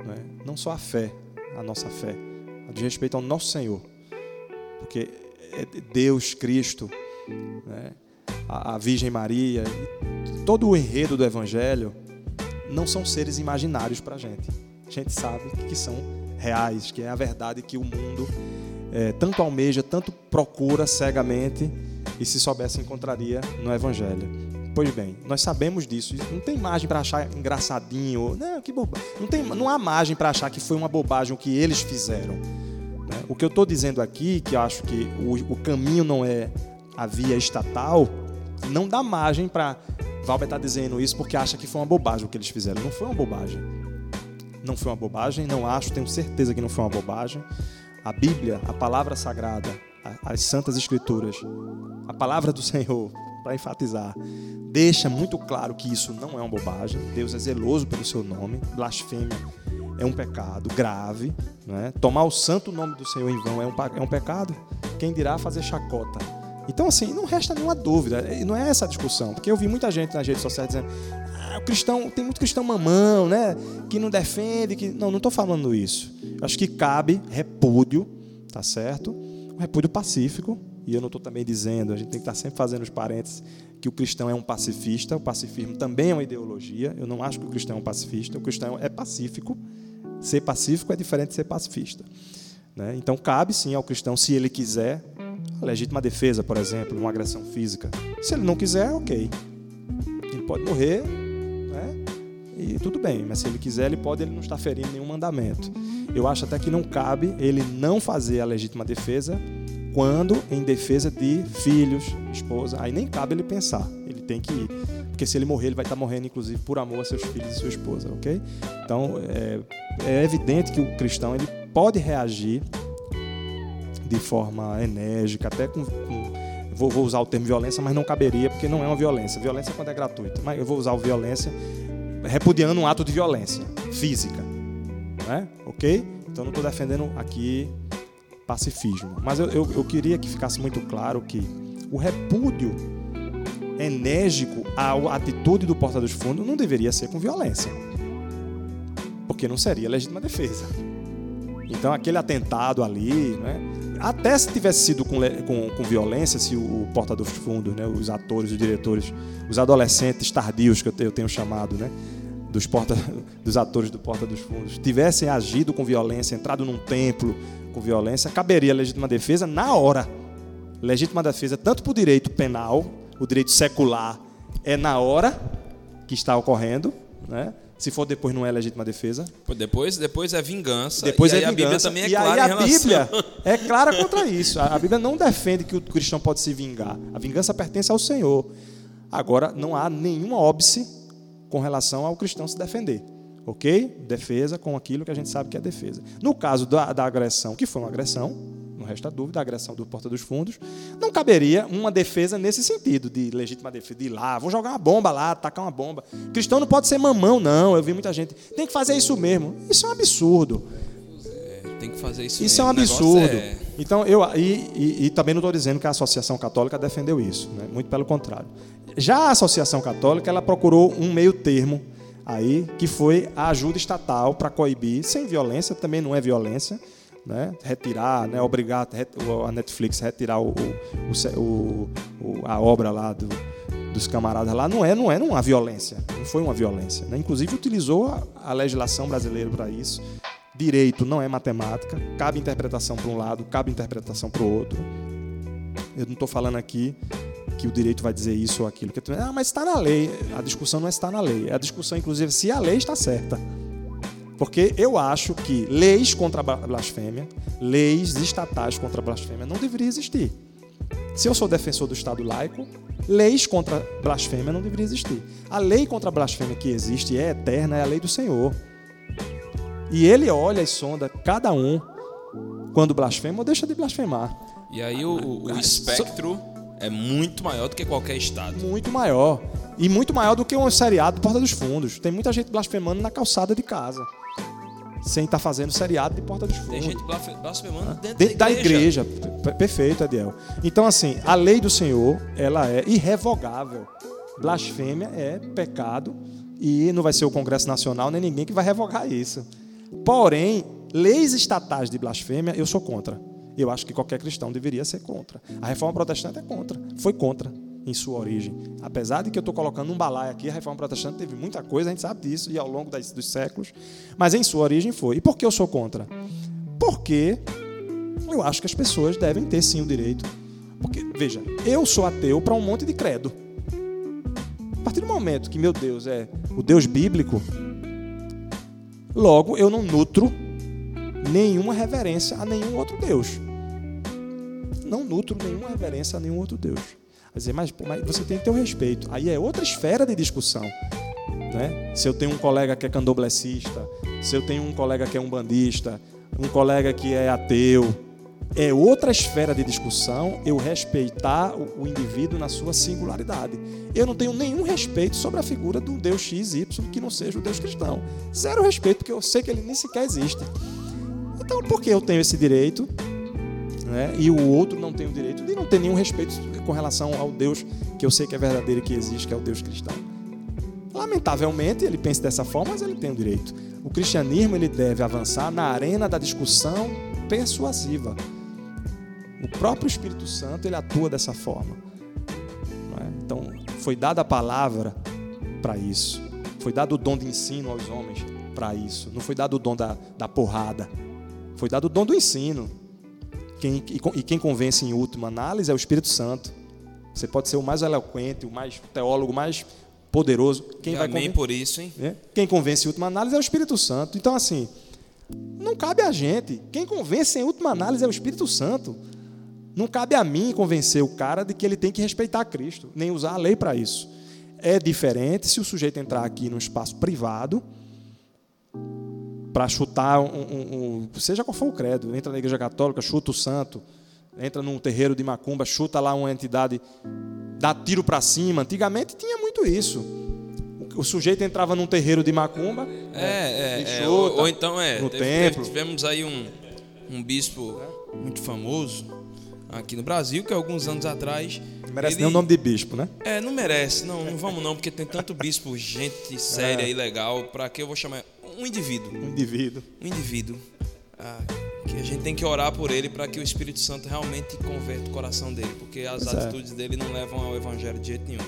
C: não, é? não só a fé, a nossa fé, a desrespeito ao nosso Senhor. Porque é Deus, Cristo, né? a, a Virgem Maria, todo o enredo do Evangelho não são seres imaginários para a gente. A gente sabe que são reais, que é a verdade que o mundo é, tanto almeja, tanto procura cegamente e se soubesse encontraria no Evangelho. Pois bem, nós sabemos disso. Não tem margem para achar engraçadinho. Não, que boba... não, tem, não há margem para achar que foi uma bobagem o que eles fizeram. né? O que eu estou dizendo aqui, que eu acho que o, o caminho não é a via estatal, não dá margem para. Valber está dizendo isso porque acha que foi uma bobagem o que eles fizeram. Não foi uma bobagem. Não foi uma bobagem, não acho, tenho certeza que não foi uma bobagem. A Bíblia, a palavra sagrada, as santas escrituras, a palavra do Senhor, para enfatizar, deixa muito claro que isso não é uma bobagem. Deus é zeloso pelo seu nome. Blasfêmia é um pecado grave. Né? Tomar o santo nome do Senhor em vão é um, é um pecado. Quem dirá fazer chacota? Então, assim, não resta nenhuma dúvida. Não é essa a discussão. Porque eu vi muita gente nas redes sociais dizendo ah, o cristão, tem muito cristão mamão, né? Que não defende. Que... Não, não estou falando isso. Acho que cabe repúdio, tá certo? Um repúdio pacífico. E eu não estou também dizendo, a gente tem que estar tá sempre fazendo os parênteses, que o cristão é um pacifista. O pacifismo também é uma ideologia. Eu não acho que o cristão é um pacifista. O cristão é pacífico. Ser pacífico é diferente de ser pacifista. Né? Então, cabe sim ao cristão, se ele quiser, a legítima defesa, por exemplo, uma agressão física. Se ele não quiser, ok. Ele pode morrer, né? e tudo bem, mas se ele quiser, ele pode, ele não está ferindo nenhum mandamento. Eu acho até que não cabe ele não fazer a legítima defesa quando em defesa de filhos, esposa. Aí nem cabe ele pensar, ele tem que ir. Porque se ele morrer, ele vai estar morrendo, inclusive, por amor a seus filhos e sua esposa, ok? Então, é, é evidente que o cristão ele pode reagir de forma enérgica, até com, com vou, vou, usar o termo violência, mas não caberia porque não é uma violência. Violência quando é gratuita, mas eu vou usar o violência repudiando um ato de violência física, né? Ok? Então não estou defendendo aqui pacifismo, mas eu, eu, eu queria que ficasse muito claro que o repúdio enérgico à atitude do porta dos fundos não deveria ser com violência, porque não seria legítima defesa. Então aquele atentado ali, né? até se tivesse sido com, com, com violência, se o, o porta dos fundos, né? os atores, os diretores, os adolescentes tardios que eu, eu tenho chamado, né? dos, porta, dos atores do Porta dos Fundos, tivessem agido com violência, entrado num templo com violência, caberia legítima defesa na hora. Legítima defesa tanto para o direito penal, o direito secular, é na hora que está ocorrendo, né? Se for depois não é legítima defesa.
A: Depois, depois é vingança.
C: Depois
A: e
C: é vingança.
A: a Bíblia também é
C: e
A: clara
C: aí a
A: relação...
C: Bíblia é clara contra isso. A Bíblia não defende que o cristão pode se vingar. A vingança pertence ao Senhor. Agora, não há nenhuma óbice com relação ao cristão se defender. Ok? Defesa com aquilo que a gente sabe que é defesa. No caso da, da agressão, que foi uma agressão, resta dúvida, a agressão do Porta dos Fundos, não caberia uma defesa nesse sentido, de legítima defesa, de ir lá, vou jogar uma bomba lá, atacar uma bomba. Cristão não pode ser mamão, não. Eu vi muita gente, tem que fazer isso mesmo. Isso é um absurdo.
A: É, tem que fazer isso
C: Isso
A: mesmo.
C: é um absurdo.
A: É...
C: Então, eu, e, e, e, também não estou dizendo que a Associação Católica defendeu isso, né? muito pelo contrário. Já a Associação Católica, ela procurou um meio termo aí, que foi a ajuda estatal para coibir, sem violência, também não é violência, né? retirar, né? obrigar a Netflix a retirar o, o, o, a obra lá do, dos camaradas lá, não é, não é uma violência, não foi uma violência. Né? Inclusive utilizou a, a legislação brasileira para isso. Direito não é matemática, cabe interpretação para um lado, cabe interpretação para o outro. Eu não estou falando aqui que o direito vai dizer isso ou aquilo. Que, ah, mas está na lei. A discussão não é está na lei. É a discussão, inclusive, se a lei está certa. Porque eu acho que leis contra a blasfêmia, leis estatais contra a blasfêmia não deveriam existir. Se eu sou defensor do Estado laico, leis contra a blasfêmia não deveriam existir. A lei contra a blasfêmia que existe e é eterna é a lei do Senhor. E ele olha e sonda cada um quando blasfema ou deixa de blasfemar.
A: E aí o, o espectro é muito maior do que qualquer estado.
C: Muito maior. E muito maior do que um seriado Porta dos Fundos. Tem muita gente blasfemando na calçada de casa sem estar tá fazendo seriado de Porta dos Fundos.
A: Tem gente blasfemando dentro,
C: dentro da igreja. Da igreja. Perfeito, Adiel. Então, assim, a lei do Senhor, ela é irrevogável. Blasfêmia é pecado e não vai ser o Congresso Nacional nem ninguém que vai revogar isso. Porém, leis estatais de blasfêmia, eu sou contra. Eu acho que qualquer cristão deveria ser contra. A reforma protestante é contra. Foi contra em sua origem. Apesar de que eu estou colocando um balaio aqui, a reforma protestante teve muita coisa, a gente sabe disso, e ao longo das, dos séculos, mas em sua origem foi. E por que eu sou contra? Porque eu acho que as pessoas devem ter sim o direito. Porque, veja, eu sou ateu para um monte de credo. A partir do momento que meu Deus é o Deus bíblico, logo eu não nutro nenhuma reverência a nenhum outro Deus. Não nutro nenhuma reverência a nenhum outro Deus dizer, mas, mas você tem que ter o um respeito. Aí é outra esfera de discussão. Né? Se eu tenho um colega que é candomblessista, se eu tenho um colega que é um bandista, um colega que é ateu, é outra esfera de discussão eu respeitar o, indivíduo na sua singularidade. Eu não tenho nenhum respeito sobre a figura do Deus X, Y, que não seja o Deus cristão. Zero respeito, porque eu sei que ele nem sequer existe. Então, por que eu tenho esse direito né, e o outro não tem o direito de não ter nenhum respeito com relação ao Deus que eu sei que é verdadeiro e que existe, que é o Deus cristão? Lamentavelmente, ele pensa dessa forma, mas ele tem o direito. O cristianismo ele deve avançar na arena da discussão persuasiva o próprio Espírito Santo ele atua dessa forma. É? Então, foi dada a palavra para isso. Foi dado o dom de ensino aos homens para isso. Não foi dado o dom da, da porrada. Foi dado o dom do ensino. Quem, e, e quem convence em última análise é o Espírito Santo. Você pode ser o mais eloquente, o mais o teólogo mais poderoso. Quem
A: e
C: vai
A: amém por isso, hein?
C: É? Quem convence em última análise é o Espírito Santo. Então, assim, não cabe a gente. Quem convence em última análise é o Espírito Santo. Não cabe a mim convencer o cara de que ele tem que respeitar Cristo, nem usar a lei para isso. É diferente se o sujeito entrar aqui num espaço privado para chutar um, um, um, seja qual for o credo, entra na igreja católica, chuta o santo, entra num terreiro de macumba, chuta lá uma entidade, dá tiro para cima. Antigamente tinha muito isso. O sujeito entrava num terreiro de macumba,
A: é, é, é ou, ou, então é,
C: no templo.
A: Tivemos aí um, um bispo muito famoso aqui no Brasil, que alguns anos atrás.
C: Não merece
A: ele...
C: nem o nome de bispo, né?
A: É, não merece. Não, não vamos não, porque tem tanto bispo, gente séria é. e legal. Para que eu vou chamar? Um indivíduo.
C: Um indivíduo.
A: Um indivíduo. Ah, que a gente tem que orar por ele para que o Espírito Santo realmente converta o coração dele, porque as pois atitudes é. dele não levam ao evangelho de jeito nenhum.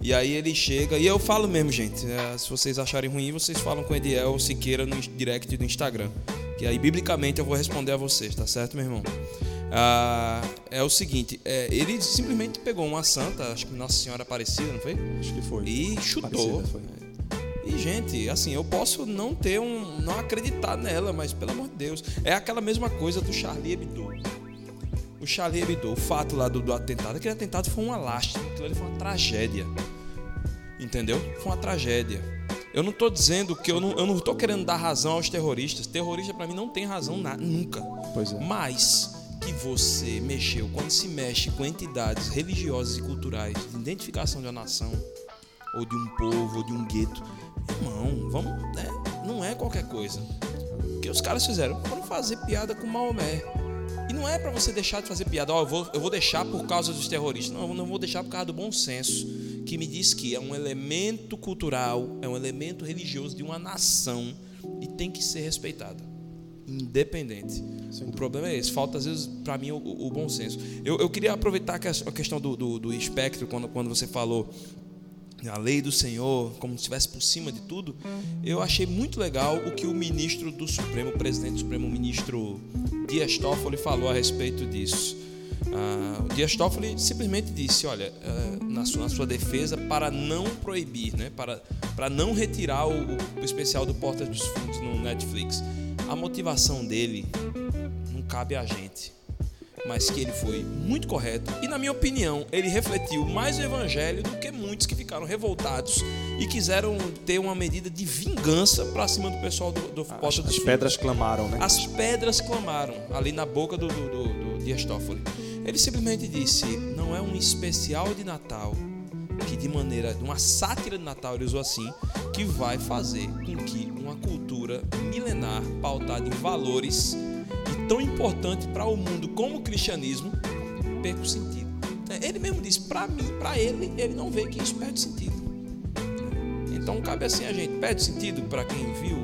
A: E aí ele chega, e eu falo mesmo, gente, é, se vocês acharem ruim, vocês falam com Ediel Siqueira no direct do Instagram. Que aí, biblicamente, eu vou responder a vocês, tá certo, meu irmão? Ah, é o seguinte, é, ele simplesmente pegou uma santa, acho que Nossa Senhora Aparecida, não foi?
C: Acho que foi.
A: E chutou. E, gente, assim, eu posso não ter um. não acreditar nela, mas pelo amor de Deus. É aquela mesma coisa do Charlie Hebdo. O Charlie Hebdo, o fato lá do, do atentado, aquele atentado foi uma lástima, aquilo ali foi uma tragédia. Entendeu? Foi uma tragédia. Eu não estou dizendo que eu não, eu não estou querendo dar razão aos terroristas. Terrorista para mim não tem razão na, nunca.
C: Pois é.
A: Mas que você mexeu, quando se mexe com entidades religiosas e culturais de identificação de uma nação, ou de um povo, ou de um gueto, irmão, vamos, né? não é qualquer coisa. O que os caras fizeram? Foram fazer piada com Maomé. E não é para você deixar de fazer piada, ó, oh, eu, vou, eu vou deixar por causa dos terroristas. Não, eu não vou deixar por causa do bom senso, que me diz que é um elemento cultural, é um elemento religioso de uma nação e tem que ser respeitado independente. o problema é esse. Falta, às vezes, para mim, o, o, bom senso. Eu, eu queria aproveitar a questão do, do, do espectro, quando, quando você falou a lei do Senhor, como se estivesse por cima de tudo, eu achei muito legal o que o ministro do Supremo, o presidente do Supremo, o ministro Dias Toffoli, falou a respeito disso. Ah, o Dias Toffoli simplesmente disse, olha, ah, na, sua, na, sua, defesa, para não proibir, né, para, para não retirar o, o especial do Porta dos Fundos no Netflix, a motivação dele não cabe a gente, mas que ele foi muito correto e, na minha opinião, ele refletiu mais o evangelho do que muitos que ficaram revoltados e quiseram ter uma medida de vingança para cima do pessoal do, do
C: As, dos As pedras clamaram, né?
A: As pedras clamaram ali na boca do, do, do, do Dias Toffoli. Ele simplesmente disse: não é um especial de Natal que de maneira, uma sátira de Natal, ele usou assim, que vai fazer com que uma cultura milenar pautada em valores tão importante para o mundo como o cristianismo perca o sentido. Ele mesmo disse, para mim, para ele, ele não vê que isso perde sentido. Então cabe assim a gente, perde sentido para quem viu.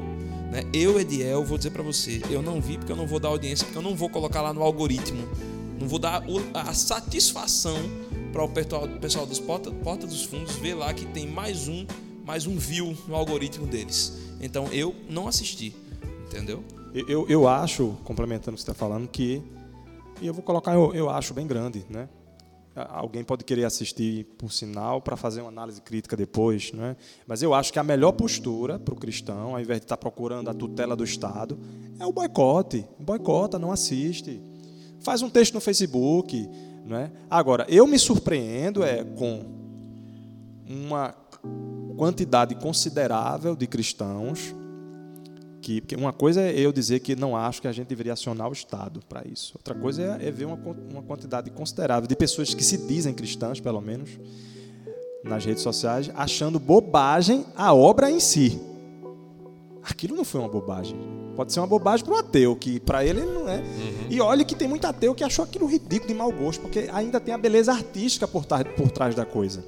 A: Né? Eu, Ediel, vou dizer para você, eu não vi porque eu não vou dar audiência, porque eu não vou colocar lá no algoritmo, não vou dar a satisfação para o pessoal dos porta, porta dos fundos ver lá que tem mais um, mais um view no algoritmo deles. Então eu não assisti, entendeu?
C: Eu, eu acho, complementando o que você está falando, que e eu vou colocar, eu, eu acho bem grande, né? Alguém pode querer assistir por sinal para fazer uma análise crítica depois, né? mas eu acho que a melhor postura para o cristão, ao invés de estar tá procurando a tutela do Estado, é o boicote. Boicota, não assiste. Faz um texto no Facebook, é? Agora, eu me surpreendo é com uma quantidade considerável de cristãos que porque uma coisa é eu dizer que não acho que a gente deveria acionar o Estado para isso. Outra coisa é, é ver uma, uma quantidade considerável de pessoas que se dizem cristãs, pelo menos, nas redes sociais, achando bobagem a obra em si. Aquilo não foi uma bobagem. Pode ser uma bobagem para o ateu, que para ele não é. Uhum. E olha que tem muito ateu que achou aquilo ridículo de mau gosto, porque ainda tem a beleza artística por, por trás da coisa.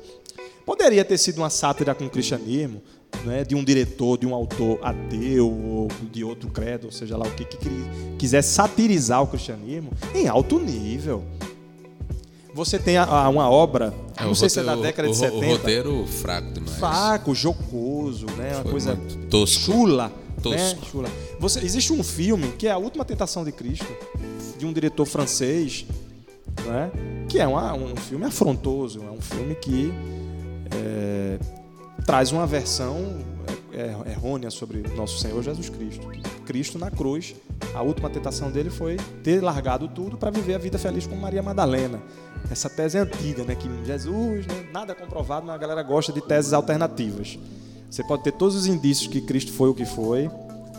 C: Poderia ter sido uma sátira com o cristianismo, né, de um diretor, de um autor ateu ou de outro credo, ou seja lá o que, que quisesse satirizar o cristianismo em alto nível. Você tem a, a, uma obra, é, não sei roteiro, se é da década
B: o,
C: de 70.
B: O roteiro fraco demais.
C: Fraco, jocoso, né, uma coisa
B: tosco.
C: chula.
B: Tosco.
C: Né, chula. Você, existe um filme que é A Última Tentação de Cristo, de um diretor francês, né, que é uma, um filme afrontoso, é um filme que é, traz uma versão é, é, errônea sobre nosso Senhor Jesus Cristo. Cristo na cruz, a última tentação dele foi ter largado tudo para viver a vida feliz com Maria Madalena. Essa tese é antiga, né? Que Jesus, né? nada é comprovado, mas a galera gosta de teses alternativas. Você pode ter todos os indícios que Cristo foi o que foi,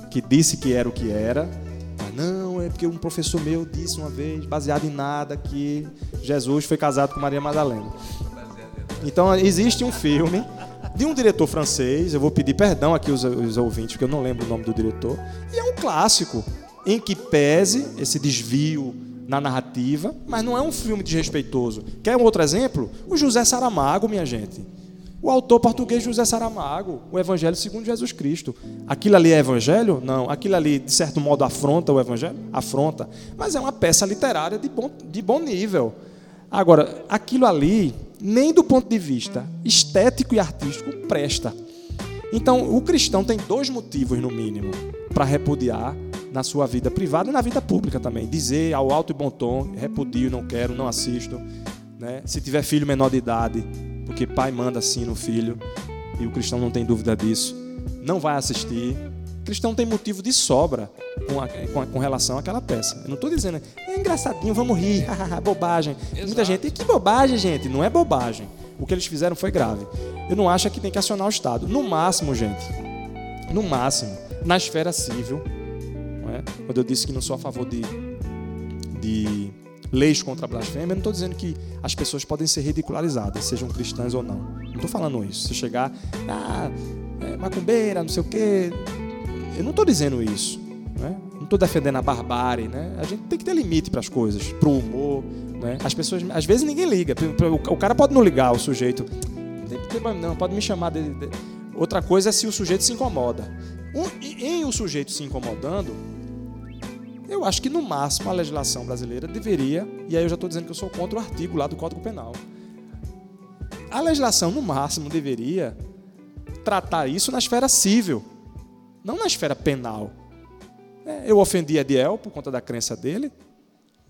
C: que disse que era o que era, mas não, é porque um professor meu disse uma vez, baseado em nada, que Jesus foi casado com Maria Madalena. Então existe um filme de um diretor francês, eu vou pedir perdão aqui aos, aos ouvintes, porque eu não lembro o nome do diretor, e é um clássico em que pese esse desvio na narrativa, mas não é um filme desrespeitoso. Quer um outro exemplo? O José Saramago, minha gente. O autor português José Saramago, o Evangelho segundo Jesus Cristo. Aquilo ali é evangelho? Não. Aquilo ali, de certo modo, afronta o evangelho? Afronta. Mas é uma peça literária de bom, de bom nível. Agora, aquilo ali nem do ponto de vista estético e artístico presta. Então, o cristão tem dois motivos, no mínimo, para repudiar na sua vida privada e na vida pública também. Dizer ao alto e bom tom, repudio, não quero, não assisto. Né? Se tiver filho menor de idade, porque pai manda assim no filho, e o cristão não tem dúvida disso, não vai assistir, cristão tem motivo de sobra com, a, com, a, com relação àquela peça. Eu não estou dizendo, é engraçadinho, vamos rir, bobagem. Exato. Muita gente, que bobagem, gente? Não é bobagem. O que eles fizeram foi grave. Eu não acho que tem que acionar o Estado. No máximo, gente, no máximo, na esfera civil, é? quando eu disse que não sou a favor de, de leis contra a blasfêmia, eu não estou dizendo que as pessoas podem ser ridicularizadas, sejam cristãs ou não. Não estou falando isso. Se chegar, ah, é, macumbeira, não sei o quê, eu não estou dizendo isso. Né? Não estou defendendo a barbárie. Né? A gente tem que ter limite para as coisas, para o humor. Né? As pessoas, às vezes ninguém liga. O cara pode não ligar, o sujeito. Não, pode me chamar de. Outra coisa é se o sujeito se incomoda. em o sujeito se incomodando, eu acho que no máximo a legislação brasileira deveria, e aí eu já estou dizendo que eu sou contra o artigo lá do Código Penal. A legislação, no máximo, deveria tratar isso na esfera civil não na esfera penal. É, eu ofendi Ediel por conta da crença dele.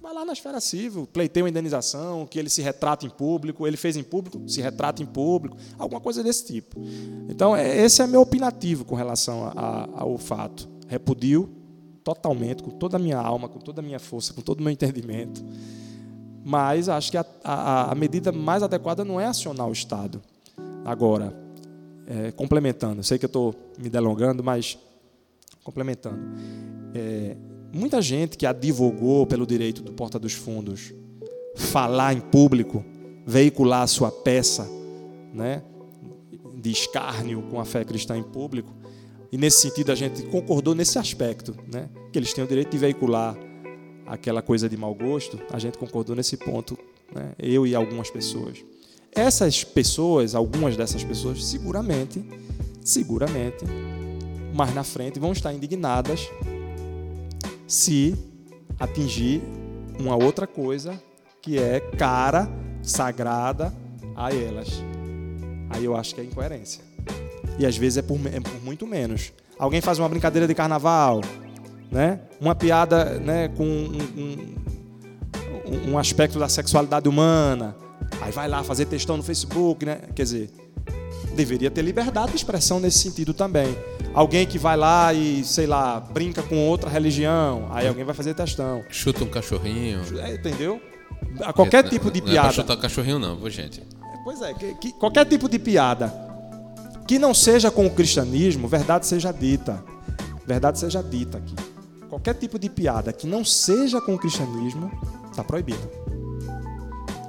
C: Vai lá na esfera civil, pleitei uma indenização, que ele se retrata em público, ele fez em público, se retrata em público, alguma coisa desse tipo. Então, é, esse é meu opinativo com relação a, a, ao fato. Repudio totalmente, com toda a minha alma, com toda a minha força, com todo o meu entendimento. Mas acho que a, a, medida mais adequada não é acionar o Estado. Agora, é, complementando, sei que eu estou me delongando, mas complementando. É, muita gente que advogou pelo direito do Porta dos Fundos falar em público, veicular a sua peça né, de escárnio com a fé cristã em público, e nesse sentido a gente concordou nesse aspecto, né, que eles têm o direito de veicular aquela coisa de mau gosto, a gente concordou nesse ponto, né, eu e algumas pessoas. Essas pessoas, algumas dessas pessoas, seguramente, seguramente, mais na frente vão estar indignadas se atingir uma outra coisa que é cara, sagrada a elas. Aí eu acho que é incoerência. E às vezes é por, é por muito menos. Alguém faz uma brincadeira de carnaval, né? uma piada né, com um, um, um aspecto da sexualidade humana Aí vai lá fazer textão no Facebook, né? Quer dizer, deveria ter liberdade de expressão nesse sentido também. Alguém que vai lá e, sei lá, brinca com outra religião, aí alguém vai fazer textão.
B: Chuta um cachorrinho.
C: É, entendeu? A qualquer
B: não,
C: tipo de
B: não
C: piada.
B: Não é chutar cachorrinho, não, gente.
C: Pois é, que, que, qualquer tipo de piada que não seja com o cristianismo, verdade seja dita. verdade seja dita aqui. Qualquer tipo de piada que não seja com o cristianismo está proibido.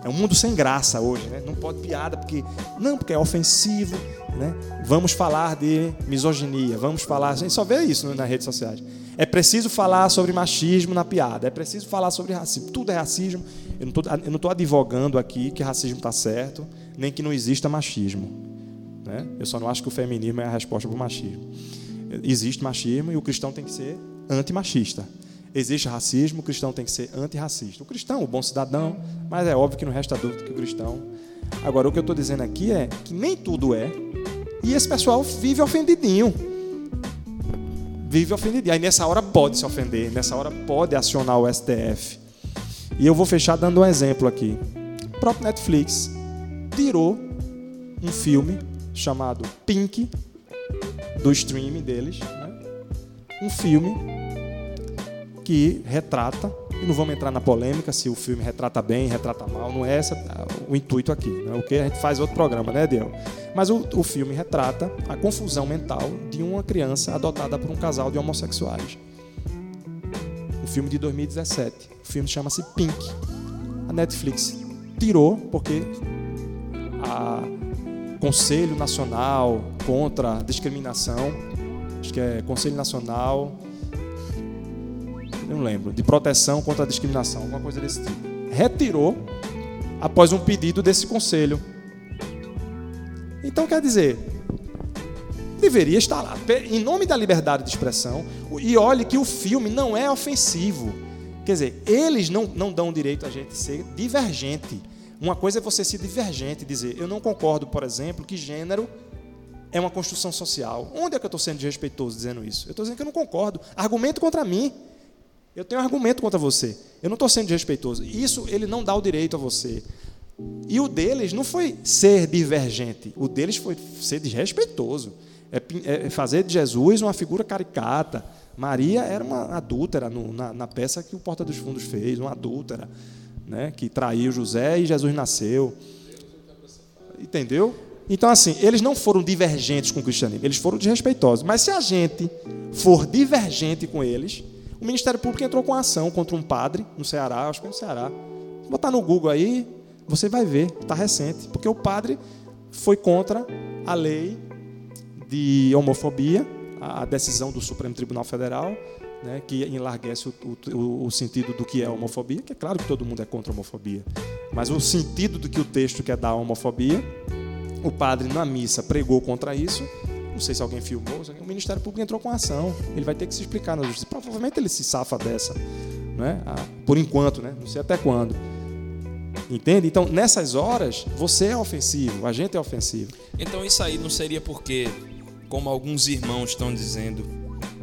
C: É um mundo sem graça hoje, né? Não pode piada porque não, porque é ofensivo, né? Vamos falar de misoginia, vamos falar, a gente só vê isso nas redes sociais. É preciso falar sobre machismo na piada, é preciso falar sobre racismo. Tudo é racismo. Eu não estou advogando aqui que racismo está certo, nem que não exista machismo. Né? Eu só não acho que o feminismo é a resposta para o machismo. Existe machismo e o cristão tem que ser antimachista. Existe racismo, o cristão tem que ser antirracista. O cristão, o bom cidadão, mas é óbvio que não resta dúvida que o cristão. Agora, o que eu estou dizendo aqui é que nem tudo é, e esse pessoal vive ofendidinho. Vive ofendidinho. Aí nessa hora pode se ofender, nessa hora pode acionar o STF. E eu vou fechar dando um exemplo aqui. O próprio Netflix tirou um filme chamado Pink do streaming deles, né? um filme que retrata, e não vamos entrar na polêmica se o filme retrata bem, retrata mal, não é esse o intuito aqui. Né? O que a gente faz outro programa, né, Diel? Mas o, o filme retrata a confusão mental de uma criança adotada por um casal de homossexuais. Um filme de 2017. O filme chama-se Pink. A Netflix tirou porque a Conselho Nacional contra a Discriminação, acho que é Conselho Nacional não lembro, de proteção contra a discriminação, alguma coisa desse tipo. Retirou após um pedido desse conselho. Então quer dizer, deveria estar lá, em nome da liberdade de expressão, e olhe que o filme não é ofensivo. Quer dizer, eles não, não dão direito a gente ser divergente. Uma coisa é você ser divergente, dizer, eu não concordo, por exemplo, que gênero é uma construção social. Onde é que eu estou sendo desrespeitoso dizendo isso? Eu estou dizendo que eu não concordo. Argumento contra mim. Eu tenho um argumento contra você. Eu não estou sendo desrespeitoso. Isso ele não dá o direito a você. E o deles não foi ser divergente. O deles foi ser desrespeitoso. É, é fazer de Jesus uma figura caricata. Maria era uma adúltera no, na, na, peça que o Porta dos Fundos fez, uma adúltera, né, que traiu José e Jesus nasceu. Entendeu? Então, assim, eles não foram divergentes com o cristianismo, eles foram desrespeitosos. Mas se a gente for divergente com eles, o Ministério Público entrou com ação contra um padre no Ceará, acho que é no Ceará. Se botar no Google aí, você vai ver, está recente. Porque o padre foi contra a lei de homofobia, a decisão do Supremo Tribunal Federal, né, que enlarguece o, o, o, sentido do que é homofobia, que é claro que todo mundo é contra a homofobia, mas o sentido do que o texto quer dar à homofobia, o padre na missa pregou contra isso não sei se alguém filmou, o Ministério Público entrou com ação. Ele vai ter que se explicar na justiça. Provavelmente ele se safa dessa, né? Por enquanto, né? Não sei até quando. Entende? Então, nessas horas, você é ofensivo, a gente é ofensivo.
A: Então, isso aí não seria porque, como alguns irmãos estão dizendo,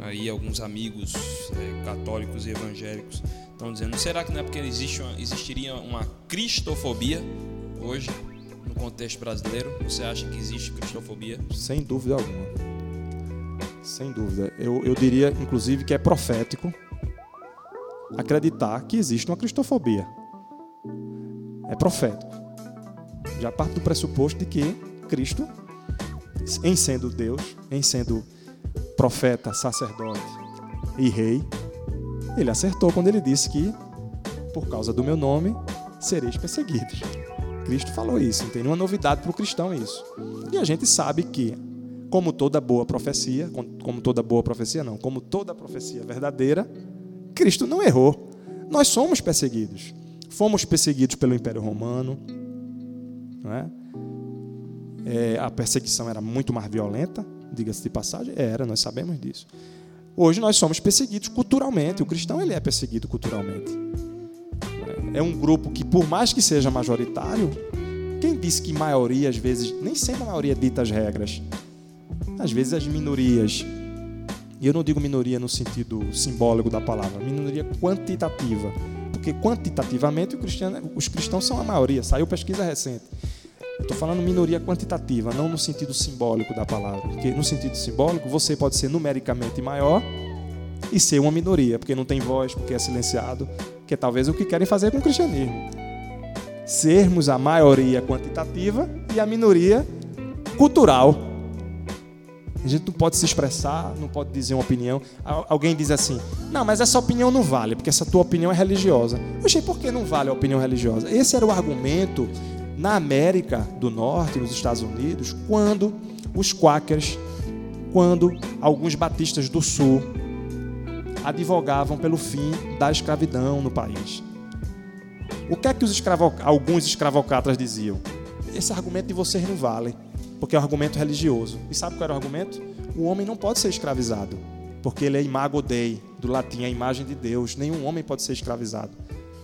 A: aí alguns amigos é, católicos e evangélicos estão dizendo, será que não é porque existe uma, existiria uma cristofobia hoje? Contexto brasileiro? Você acha que existe cristofobia?
C: Sem dúvida alguma. Sem dúvida. Eu, eu diria, inclusive, que é profético acreditar que existe uma cristofobia. É profético. Já parte do pressuposto de que Cristo, em sendo Deus, em sendo profeta, sacerdote e rei, ele acertou quando ele disse que, por causa do meu nome, sereis perseguidos. Cristo falou isso, não tem nenhuma novidade para o cristão isso. E a gente sabe que, como toda boa profecia, como toda boa profecia não, como toda profecia verdadeira, Cristo não errou. Nós somos perseguidos. Fomos perseguidos pelo Império Romano. Não é? É, a perseguição era muito mais violenta, diga-se de passagem. Era, nós sabemos disso. Hoje nós somos perseguidos culturalmente. O cristão ele é perseguido culturalmente é um grupo que, por mais que seja majoritário, quem disse que maioria, às vezes, nem sempre a maioria dita as regras. Às vezes as minorias, e eu não digo minoria no sentido simbólico da palavra, minoria quantitativa. Porque quantitativamente os cristãos são a maioria, saiu pesquisa recente. Estou falando minoria quantitativa, não no sentido simbólico da palavra. Porque no sentido simbólico, você pode ser numericamente maior e ser uma minoria, porque não tem voz, porque é silenciado, que é talvez o que querem fazer com o cristianismo. Sermos a maioria quantitativa e a minoria cultural. A gente não pode se expressar, não pode dizer uma opinião. Alguém diz assim: não, mas essa opinião não vale, porque essa tua opinião é religiosa. Eu achei, por que não vale a opinião religiosa? Esse era o argumento na América do Norte, nos Estados Unidos, quando os quakers, quando alguns batistas do Sul advogavam pelo fim da escravidão no país. O que é que escravo... alguns escravocratas diziam? Esse argumento de vocês não vale porque é um argumento religioso. E sabe qual era o argumento? O homem não pode ser escravizado, porque ele é imago Dei, do latim, a imagem de Deus. Nenhum homem pode ser escravizado.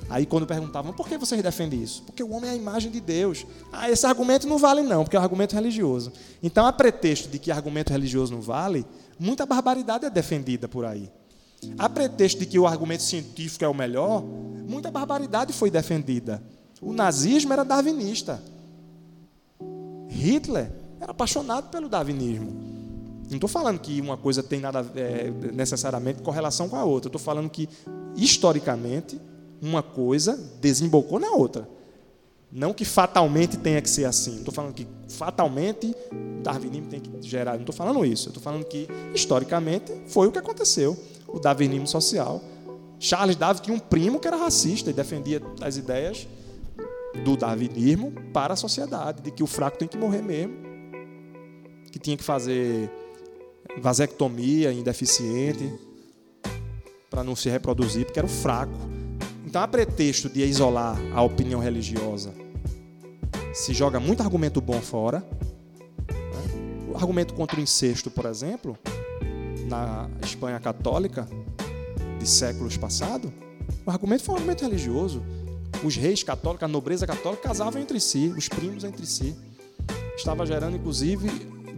C: Aí quando perguntavam, por que vocês defendem isso? Porque o homem é a imagem de Deus. Ah, esse argumento não vale não, porque é um argumento religioso. Então, a pretexto de que argumento religioso não vale, muita barbaridade é defendida por aí. A pretexto de que o argumento científico é o melhor, muita barbaridade foi defendida. O nazismo era darwinista. Hitler era apaixonado pelo darwinismo. Não estou falando que uma coisa tem nada é, necessariamente correlação com a outra. Estou falando que, historicamente, uma coisa desembocou na outra. Não que fatalmente tenha que ser assim. Estou falando que fatalmente darwinismo tem que gerar. Não estou falando isso. Estou falando que, historicamente, foi o que aconteceu. O darwinismo social. Charles Darwin tinha um primo que era racista e defendia as ideias do darwinismo para a sociedade, de que o fraco tem que morrer mesmo que tinha que fazer vasectomia em deficiente para não se reproduzir, porque era o fraco. Então, a pretexto de isolar a opinião religiosa, se joga muito argumento bom fora. Né? O argumento contra o incesto, por exemplo, na Espanha católica de séculos passados, o argumento foi um argumento religioso. Os reis católicos, a nobreza católica casavam entre si, os primos entre si. Estava gerando, inclusive,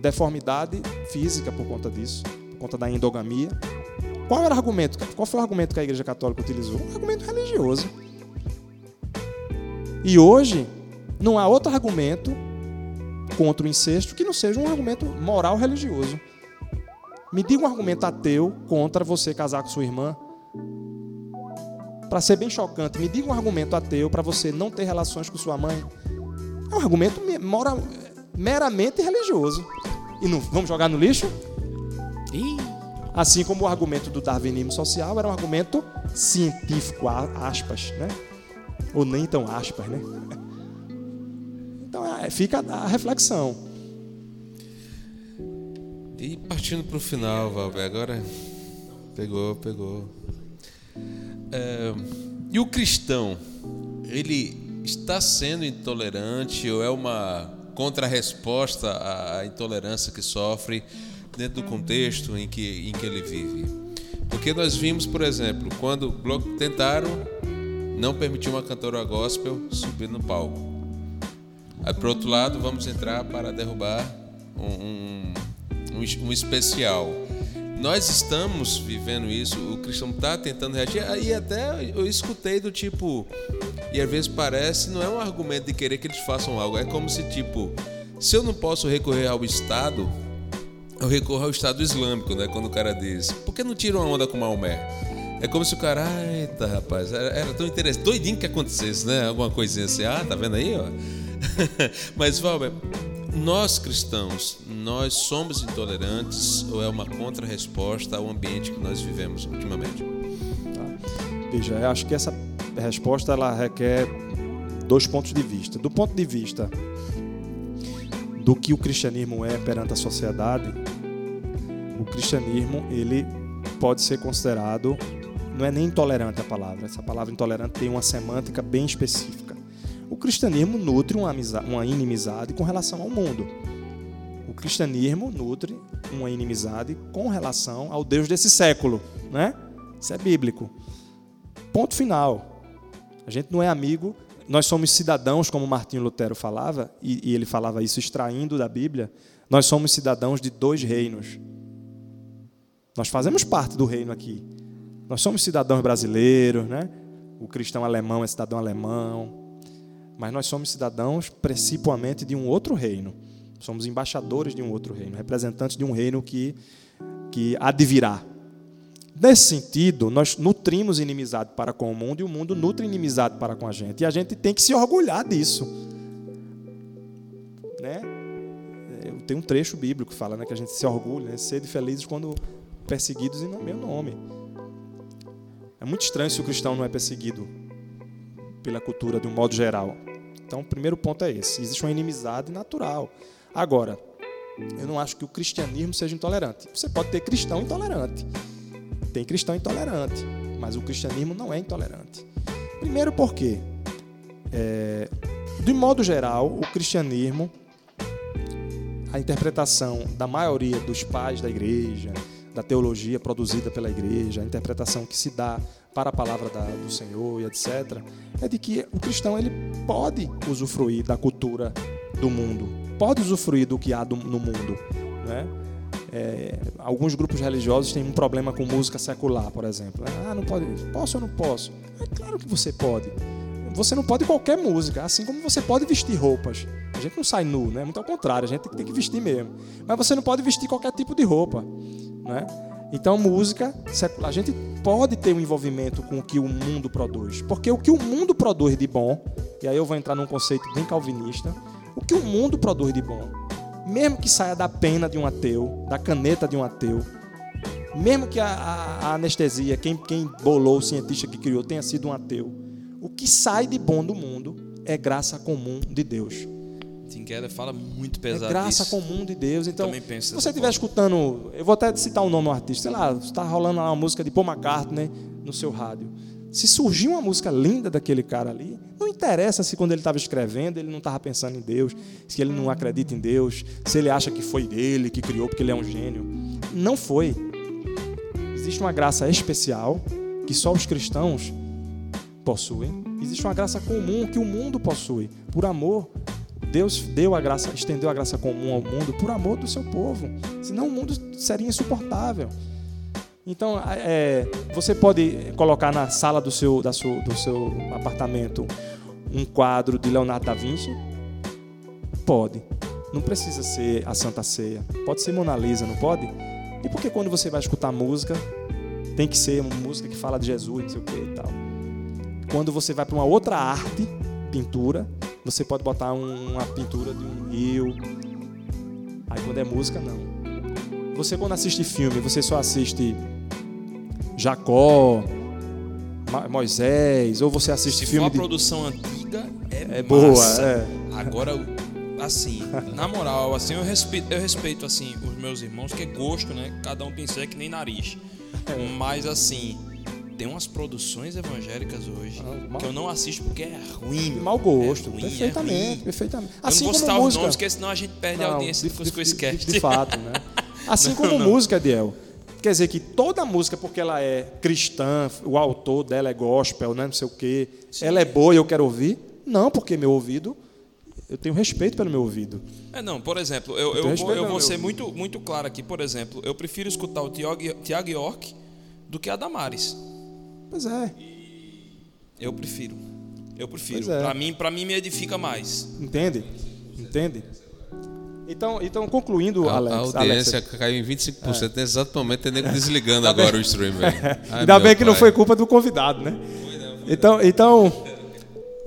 C: deformidade física por conta disso, por conta da endogamia. Qual era o argumento? Qual foi o argumento que a Igreja Católica utilizou? Um argumento religioso. E hoje não há outro argumento contra o incesto que não seja um argumento moral religioso. Me diga um argumento ateu contra você casar com sua irmã. Para ser bem chocante, me diga um argumento ateu para você não ter relações com sua mãe. É um argumento moral, meramente religioso e não vamos jogar no lixo? Assim como o argumento do darwinismo social era um argumento científico, aspas, né? Ou nem tão aspas, né? Então é, fica a reflexão.
B: E partindo para o final, Valber, agora pegou, pegou. É, e o cristão, ele está sendo intolerante ou é uma contra-resposta à intolerância que sofre dentro do contexto em que, em que ele vive. Porque nós vimos, por exemplo, quando tentaram não permitir uma cantora gospel subir no palco. Aí, por outro lado, vamos entrar para derrubar um, um, um especial. Nós estamos vivendo isso, o cristão está tentando reagir, aí até eu escutei do tipo, e às vezes parece, não é um argumento de querer que eles façam algo, é como se tipo, se eu não posso recorrer ao Estado, eu recorro ao Estado Islâmico, né? Quando o cara diz, por que não tira uma onda com Maomé? É como se o cara, eita rapaz, era, era tão interessante, doidinho que acontecesse, né? Alguma coisinha assim, ah, tá vendo aí, ó? Mas, Valber, nós cristãos, nós somos intolerantes ou é uma contra-resposta ao ambiente que nós vivemos ultimamente?
C: Tá. Veja, acho que essa resposta ela requer dois pontos de vista. Do ponto de vista do que o cristianismo é perante a sociedade, o cristianismo ele pode ser considerado não é nem intolerante a palavra. Essa palavra intolerante tem uma semântica bem específica. O cristianismo nutre uma, amizade, uma inimizade com relação ao mundo. O cristianismo nutre uma inimizade com relação ao Deus desse século, né? Isso é bíblico. Ponto final. A gente não é amigo, nós somos cidadãos, como Martinho Lutero falava, e, e ele falava isso extraindo da Bíblia. Nós somos cidadãos de dois reinos. Nós fazemos parte do reino aqui. Nós somos cidadãos brasileiros, né? O cristão alemão é cidadão alemão. Mas nós somos cidadãos principalmente de um outro reino. Somos embaixadores de um outro reino, representantes de um reino que, que há de virá. Nesse sentido, nós nutrimos inimizade para com o mundo e o mundo nutre inimizade para com a gente. E a gente tem que se orgulhar disso. Né? tem um trecho bíblico que fala né, que a gente se orgulha, né, sede felizes quando perseguidos em meu nome. É muito estranho se o cristão não é perseguido pela cultura de um modo geral. Então, o primeiro ponto é esse: existe uma inimizade natural. Agora, eu não acho que o cristianismo seja intolerante. Você pode ter cristão intolerante. Tem cristão intolerante, mas o cristianismo não é intolerante. Primeiro porque, é, de modo geral, o cristianismo, a interpretação da maioria dos pais da igreja, da teologia produzida pela igreja, a interpretação que se dá para a palavra da, do Senhor e etc., é de que o cristão ele pode usufruir da cultura do mundo, pode usufruir do que há do, no mundo. Né? É, alguns grupos religiosos têm um problema com música secular, por exemplo. Ah, não pode. Posso ou não posso? É claro que você pode. Você não pode qualquer música, assim como você pode vestir roupas. A gente não sai nu, né? Muito ao contrário, a gente tem que vestir mesmo. Mas você não pode vestir qualquer tipo de roupa, né? Então, música secular, a gente pode ter um envolvimento com o que o mundo produz, porque o que o mundo produz de bom, e aí eu vou entrar num conceito bem calvinista, o que o mundo produz de bom, mesmo que saia da pena de um ateu, da caneta de um ateu, mesmo que a, a, a anestesia, quem, quem bolou o cientista que criou tenha sido um ateu, o que sai de bom do mundo é graça comum de Deus.
A: Tim Keller fala muito pesado.
C: É graça comum de Deus. Então, se você estiver escutando, eu vou até citar o um nome do artista, sei lá, está rolando lá uma música de Paul McCartney no seu rádio. Se surgiu uma música linda daquele cara ali, não interessa se quando ele estava escrevendo ele não estava pensando em Deus, se ele não acredita em Deus, se ele acha que foi dele que criou porque ele é um gênio. Não foi. Existe uma graça especial que só os cristãos possuem. Existe uma graça comum que o mundo possui. Por amor, Deus deu a graça, estendeu a graça comum ao mundo por amor do seu povo. Senão o mundo seria insuportável. Então, é, você pode colocar na sala do seu, da do seu apartamento um quadro de Leonardo da Vinci? Pode. Não precisa ser a Santa Ceia. Pode ser Mona Lisa, não pode? E por que quando você vai escutar música, tem que ser uma música que fala de Jesus, não sei o que e tal? Quando você vai para uma outra arte, pintura, você pode botar uma pintura de um rio. Aí quando é música, não. Você quando assiste filme, você só assiste Jacó, Moisés, ou você assiste
A: Se
C: filme.
A: Se for a produção antiga, é,
C: é boa. É.
A: Agora, assim, na moral, assim, eu respeito, eu respeito assim os meus irmãos, que é gosto, né? Cada um pensa que nem nariz.
C: É.
A: Mas assim, tem umas produções evangélicas hoje ah, que eu não assisto porque é ruim.
C: Mau gosto.
A: É ruim,
C: perfeitamente,
A: é ruim.
C: perfeitamente.
A: Assim
C: eu
A: não vou citar
C: música.
A: os nomes, porque senão a gente perde
C: não,
A: a audiência
C: de,
A: eu esquece.
C: De, de, fato, né? Assim não, como não. música, Diel. Quer dizer que toda música, porque ela é cristã, o autor dela é gospel, né, não sei o quê, Sim. ela é boa e eu quero ouvir? Não, porque meu ouvido, eu tenho respeito pelo meu ouvido.
A: É, não, por exemplo, eu, eu, eu vou, eu vou ser muito, muito claro aqui, por exemplo, eu prefiro escutar o Tiago York do que a Damares.
C: Pois é.
A: Eu prefiro. Eu prefiro. É. Para mim, para mim me edifica mais.
C: Entende? Entende? Então, então concluindo,
B: a,
C: Alex.
B: A audiência
C: Alex,
B: caiu em 25%. É. Nesse exato momento, tem nego desligando agora bem, o stream.
C: Ai, Ainda bem que pai. não foi culpa do convidado, né? Então, então,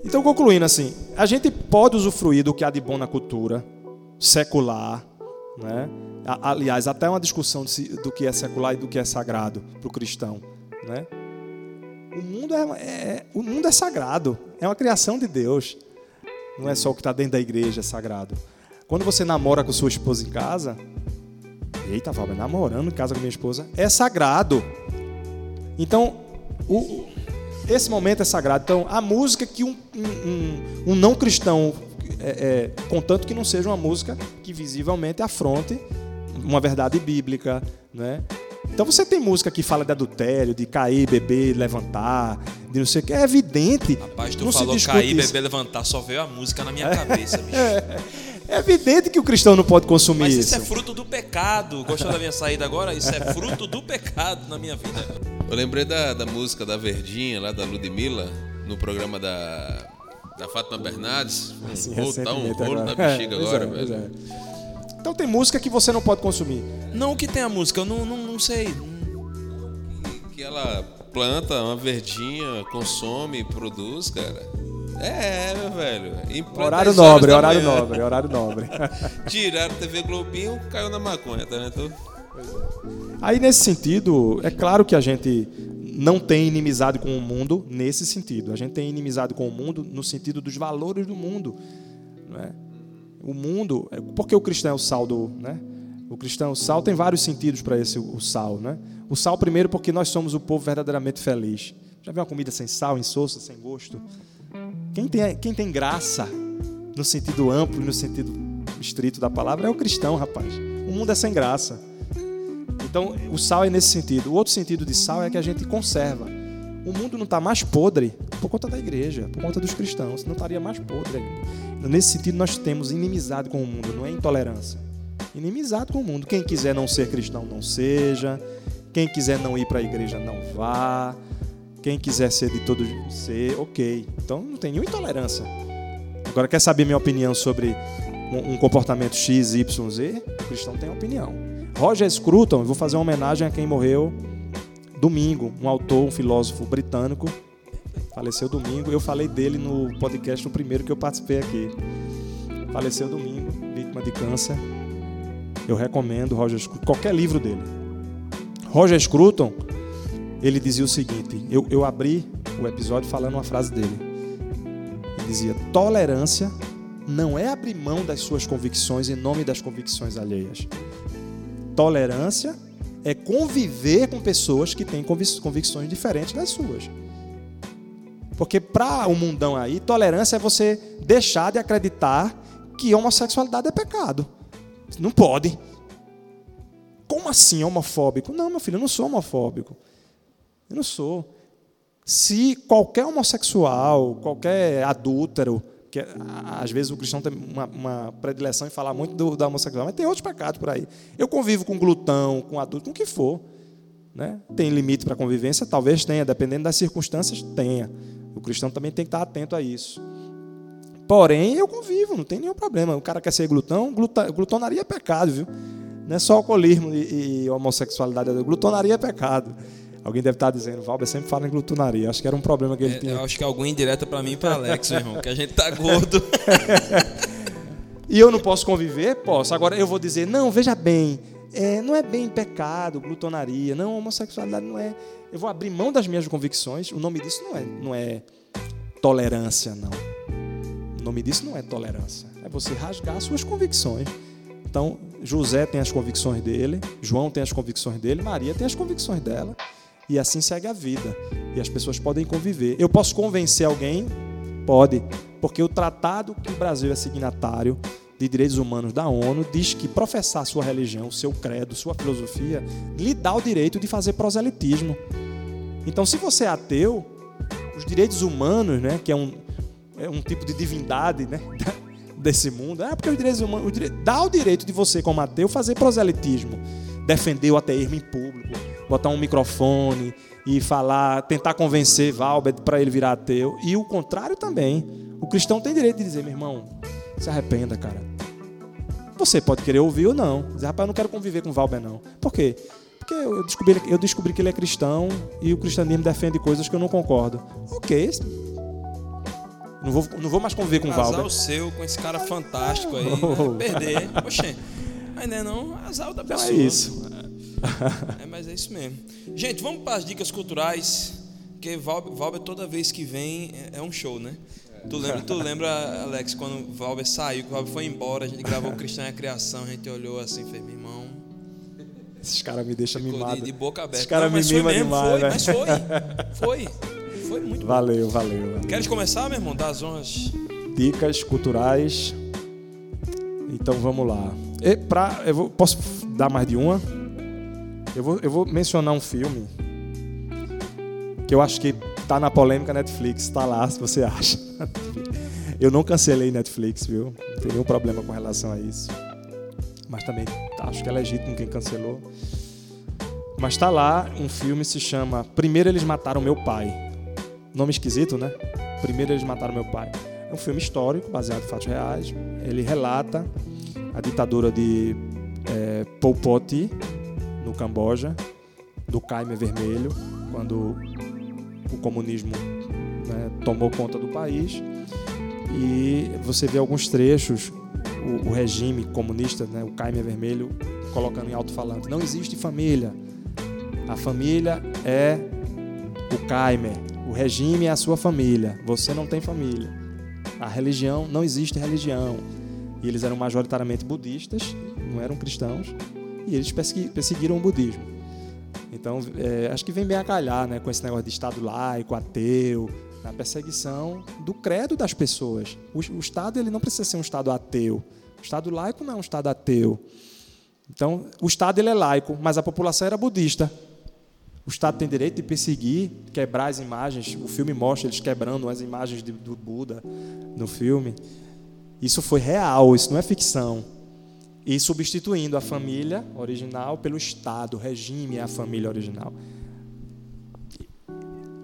C: então, concluindo assim, a gente pode usufruir do que há de bom na cultura secular, né? Aliás, até uma discussão do que é secular e do que é sagrado para o cristão, né? O mundo é, é, o mundo é sagrado, é uma criação de Deus. Não é só o que está dentro da igreja é sagrado. Quando você namora com sua esposa em casa, eita, Fábio, namorando em casa com minha esposa, é sagrado. Então, o, esse momento é sagrado. Então, a música que um, um, um não cristão, é, é, contanto que não seja uma música que visivelmente afronte uma verdade bíblica, né? Então você tem música que fala de adultério, de cair, beber, levantar, de não sei o que. É evidente.
A: Rapaz, tu falou cair, isso. beber, levantar, só veio a música na minha cabeça, bicho.
C: É evidente que o cristão não pode consumir
A: Mas
C: isso.
A: isso é fruto do pecado. Gostou da minha saída agora? Isso é fruto do pecado na minha vida.
B: Eu lembrei da, da música da Verdinha, lá da Ludmilla, no programa da, da Fátima Bernardes. Um
C: assim,
B: rolo, tá um rolo na bexiga é, agora,
C: é,
B: velho.
C: É. Então tem música que você não pode consumir.
A: Não que tem a música, eu não, não, não sei.
B: Que, que ela planta uma verdinha, consome, produz, cara. É, meu velho.
C: Horário
B: 10 horas
C: nobre, horário
B: manhã.
C: nobre, horário nobre.
B: Tiraram TV Globinho, caiu na maconha, tá vendo?
C: Aí, nesse sentido, é claro que a gente não tem inimizade com o mundo nesse sentido. A gente tem inimizade com o mundo no sentido dos valores do mundo. Não é? O mundo, é- porque o cristão é o sal do. Né? O cristão, o sal tem vários sentidos para esse o sal. Né? O sal, primeiro, porque nós somos o povo verdadeiramente feliz. Já viu uma comida sem sal, insossa, sem gosto? Quem tem, quem tem graça, no sentido amplo e no sentido estrito da palavra, é o cristão, rapaz. O mundo é sem graça. Então, o sal é nesse sentido. O outro sentido de sal é que a gente conserva. O mundo não está mais podre por conta da igreja, por conta dos cristãos. Não estaria mais podre. Nesse sentido, nós temos inimizade com o mundo, não é intolerância. Inimizade com o mundo. Quem quiser não ser cristão, não seja. Quem quiser não ir para a igreja, não vá. Quem quiser ser de todos, ser, ok. Então, não tem nenhuma intolerância. Agora, quer saber minha opinião sobre um, um comportamento X, Y, Z? O cristão tem opinião. Roger Scruton, vou fazer uma homenagem a quem morreu domingo, um autor, um filósofo britânico, faleceu domingo. Eu falei dele no podcast, no primeiro que eu participei aqui. Faleceu domingo, vítima de câncer. Eu recomendo Roger Scruton, qualquer livro dele. Roger Scruton, ele dizia o seguinte: eu, eu abri o episódio falando uma frase dele. Ele dizia: tolerância não é abrir mão das suas convicções em nome das convicções alheias. Tolerância é conviver com pessoas que têm convic- convicções diferentes das suas. Porque para o mundão aí, tolerância é você deixar de acreditar que homossexualidade é pecado. Não pode. Como assim homofóbico? Não, meu filho, eu não sou homofóbico. Eu não sou. Se qualquer homossexual, qualquer adúltero, que às vezes o cristão tem uma, uma predileção em falar muito do, da homossexualidade, mas tem outros pecados por aí. Eu convivo com glutão, com adulto, com o que for. Né? Tem limite para convivência? Talvez tenha, dependendo das circunstâncias, tenha. O cristão também tem que estar atento a isso. Porém, eu convivo, não tem nenhum problema. O cara quer ser glutão, gluta, glutonaria é pecado, viu? Não é só alcoolismo e, e homossexualidade, glutonaria é pecado. Alguém deve estar dizendo, Valber sempre fala em glutonaria. Acho que era um problema que ele
A: É,
C: tinha.
A: eu acho que é alguma indireta pra mim e pra Alex, irmão, que a gente tá gordo.
C: E eu não posso conviver? Posso. Agora eu vou dizer, não, veja bem, é, não é bem pecado, glutonaria, não, homossexualidade não é. Eu vou abrir mão das minhas convicções. O nome disso não é, não é tolerância, não. O nome disso não é tolerância. É você rasgar as suas convicções. Então, José tem as convicções dele, João tem as convicções dele, Maria tem as convicções dela. E assim segue a vida. E as pessoas podem conviver. Eu posso convencer alguém? Pode. Porque o tratado que o Brasil é signatário de direitos humanos da ONU diz que professar sua religião, seu credo, sua filosofia, lhe dá o direito de fazer proselitismo. Então, se você é ateu, os direitos humanos, né, que é um, é um tipo de divindade né, desse mundo, é porque os direitos humanos dá o direito de você, como ateu, fazer proselitismo, defender o ateísmo público, botar um microfone e falar, tentar convencer Valber para ele virar ateu. E o contrário também. O cristão tem direito de dizer, meu irmão, se arrependa, cara. Você pode querer ouvir ou não. Dizer, rapaz, eu não quero conviver com Valber, não. Por quê? Porque eu descobri, eu descobri que ele é cristão e o cristianismo defende coisas que eu não concordo. Ok. Não vou, não vou mais conviver com
A: Azar
C: Valber.
A: o seu com esse cara fantástico aí.
C: Oh.
A: Né? Perder. Mas não é não, azar da
C: Então
A: pessoa.
C: é isso.
A: É, mas é isso mesmo. Gente, vamos para as dicas culturais. Porque Valber, toda vez que vem é, é um show, né? Tu lembra, tu lembra, Alex, quando o Valber saiu, que o Valber foi embora, a gente gravou o Cristão e a Criação, a gente olhou assim e fez, meu irmão,
C: Esses caras me deixam mimado.
A: de, de boca aberta.
C: Esses caras me mimam demais,
A: foi, mas foi. Foi. Foi muito bom.
C: Valeu, valeu. valeu.
A: Queres começar, meu irmão? Das honras.
C: Dicas culturais. Então vamos lá. E pra, eu vou- posso dar mais de uma? Eu vou, eu vou mencionar um filme que eu acho que tá na polêmica Netflix. Tá lá, se você acha. Eu não cancelei Netflix, viu? Não tem nenhum problema com relação a isso. Mas também acho que é legítimo quem cancelou. Mas tá lá, um filme se chama Primeiro Eles Mataram Meu Pai. Nome esquisito, né? Primeiro Eles Mataram Meu Pai. É um filme histórico, baseado em fatos reais. Ele relata a ditadura de eh, Pol Pot no Camboja, do Khmer Vermelho, quando o comunismo né, tomou conta do país. E você vê alguns trechos, o, o regime comunista, né, o Caime Vermelho, colocando em alto-falante: não existe família. A família é o Caime, o regime é a sua família. Você não tem família. A religião, não existe religião. E eles eram majoritariamente budistas, não eram cristãos, e eles perseguiram o budismo. Então, é, acho que vem bem a calhar né, com esse negócio de Estado laico, ateu, a perseguição do credo das pessoas. O, o, Estado ele não precisa ser um Estado ateu. O Estado laico não é um Estado ateu. Então, o Estado ele é laico, mas a população era budista. O Estado tem direito de perseguir, quebrar as imagens. O filme mostra eles quebrando as imagens de, do Buda no filme. Isso foi real, isso não é ficção. E substituindo a família original pelo Estado, o regime é a família original.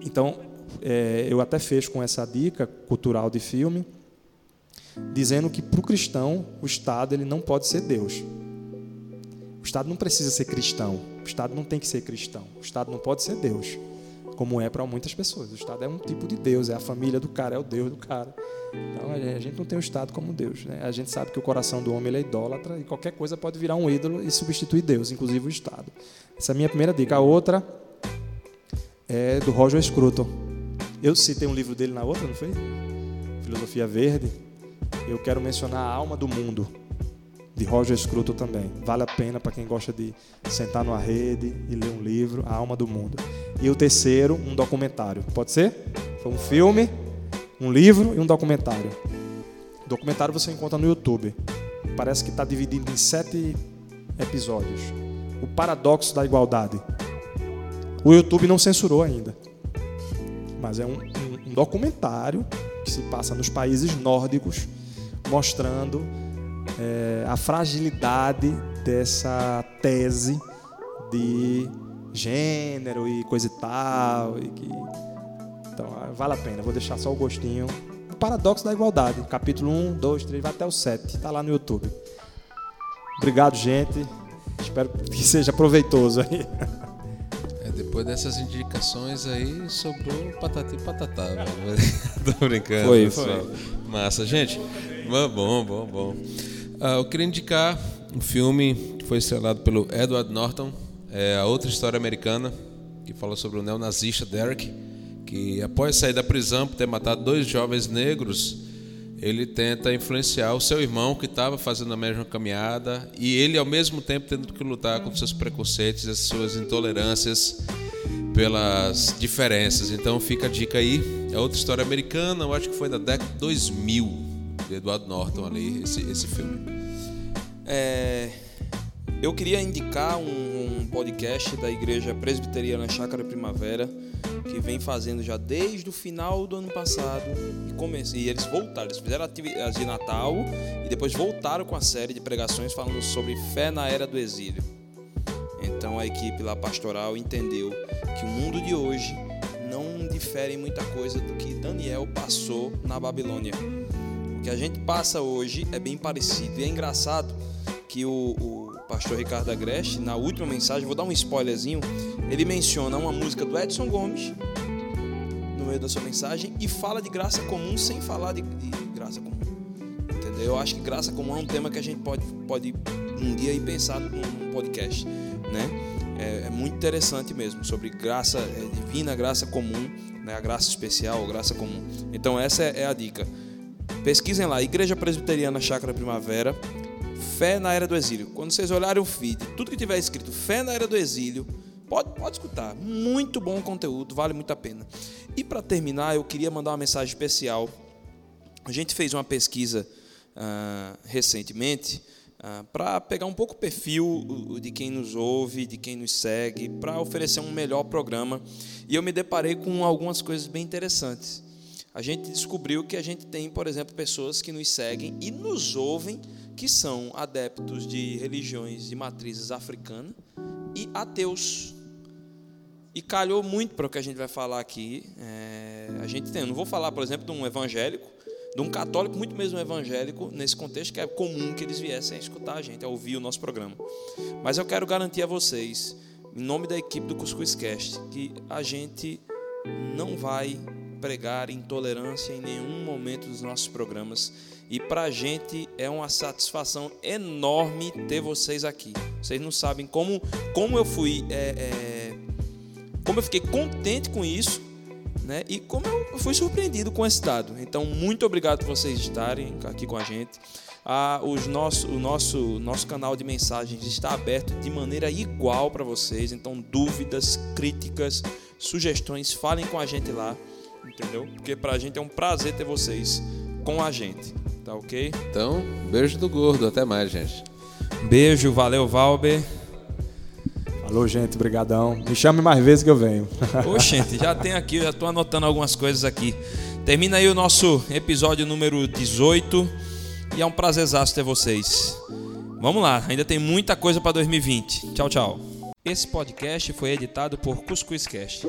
C: Então, é, eu até fecho com essa dica cultural de filme, dizendo que para o cristão o Estado ele não pode ser Deus. O Estado não precisa ser cristão. O Estado não tem que ser cristão. O Estado não pode ser Deus, como é para muitas pessoas. O Estado é um tipo de Deus, é a família do cara, é o Deus do cara. Então a gente não tem o Estado como Deus. Né? A gente sabe que o coração do homem é idólatra e qualquer coisa pode virar um ídolo e substituir Deus, inclusive o Estado. Essa é a minha primeira dica. A outra é do Roger Scruton. Eu citei um livro dele na outra, não foi? Filosofia Verde. Eu quero mencionar A Alma do Mundo, de Roger Scruton também. Vale a pena para quem gosta de sentar numa rede e ler um livro, A Alma do Mundo. E o terceiro, um documentário. Pode ser? Foi um filme, um livro e um documentário. O documentário você encontra no YouTube. Parece que está dividido em sete episódios. O paradoxo da igualdade. O YouTube não censurou ainda mas é um, um, um documentário que se passa nos países nórdicos, mostrando é, a fragilidade dessa tese de gênero e coisa e tal. E que... Então, vale a pena, vou deixar só o gostinho. O Paradoxo da Igualdade, capítulo 1, 2, 3, vai até o 7, está lá no YouTube. Obrigado, gente. Espero que seja proveitoso aí.
B: Depois dessas indicações aí, sobrou patati e patatá. Tô brincando.
C: Foi, foi.
B: Massa. Gente, bom, bom, bom. Uh, eu queria indicar um filme que foi estrelado pelo Edward Norton, é a outra história americana, que fala sobre o neonazista Derek, que após sair da prisão por ter matado dois jovens negros, ele tenta influenciar o seu irmão que estava fazendo a mesma caminhada e ele ao mesmo tempo tendo que lutar com seus preconceitos, as suas intolerâncias pelas diferenças. Então fica a dica aí. É outra história americana, eu acho que foi da década de 2000, de Edward Norton ali, esse, esse filme.
A: É, eu queria indicar um, um, podcast da Igreja Presbiteriana Chácara Primavera, que vem fazendo já desde o final do ano passado. E, comece, e eles voltaram, eles fizeram atividades de Natal e depois voltaram com a série de pregações falando sobre fé na era do exílio. Então a equipe lá pastoral entendeu que o mundo de hoje não difere muita coisa do que Daniel passou na Babilônia. Que a gente passa hoje é bem parecido. E é engraçado que o, o pastor Ricardo Agreste, na última mensagem, vou dar um spoilerzinho, ele menciona uma música do Edson Gomes no meio da sua mensagem e fala de graça comum sem falar de, de graça comum. Entendeu? Eu acho que graça comum é um tema que a gente pode, pode um dia ir pensar num podcast, né? É, é muito interessante mesmo sobre graça é, divina, graça comum, né? A graça especial, graça comum. Então essa é, é a dica. Pesquisem lá, Igreja Presbiteriana Chácara Primavera, Fé na Era do Exílio. Quando vocês olharem o feed, tudo que tiver escrito Fé na Era do Exílio, pode, pode escutar. Muito bom conteúdo, vale muito a pena. E para terminar, eu queria mandar uma mensagem especial. A gente fez uma pesquisa uh, recentemente uh, para pegar um pouco o perfil de quem nos ouve, de quem nos segue, para oferecer um melhor programa. E eu me deparei com algumas coisas bem interessantes. A gente descobriu que a gente tem, por exemplo, pessoas que nos seguem e nos ouvem que são adeptos de religiões de matrizes africanas e ateus. E calhou muito para o que a gente vai falar aqui. É, a gente tem, não vou falar, por exemplo, de um evangélico, de um católico, muito mesmo evangélico, nesse contexto que é comum que eles viessem a escutar a gente, a ouvir o nosso programa. Mas eu quero garantir a vocês, em nome da equipe do Cuscuz Cast, que a gente não vai pregar intolerância em nenhum momento dos nossos programas. E para a gente é uma satisfação enorme ter vocês aqui. Vocês não sabem como, como eu fui, é, é, como eu fiquei contente com isso, né? E como eu fui surpreendido com esse dado. Então, muito obrigado por vocês estarem aqui com a gente. Ah, os nosso, o nosso, nosso canal de mensagens está aberto de maneira igual para vocês. Então, dúvidas, críticas, sugestões, falem com a gente lá, entendeu? Porque para a gente é um prazer ter vocês com a gente, tá ok?
B: Então, beijo do gordo. Até mais, gente.
A: Beijo, valeu, Valber.
C: Falou, gente, brigadão. Me chame mais vezes que eu venho.
A: Oxente, já tem aqui, já estou anotando algumas coisas aqui. Termina aí o nosso episódio número 18 e é um prazerzaço ter vocês. Vamos lá, ainda tem muita coisa para 2020. Tchau, tchau. Esse podcast foi editado por Cuscuzcast.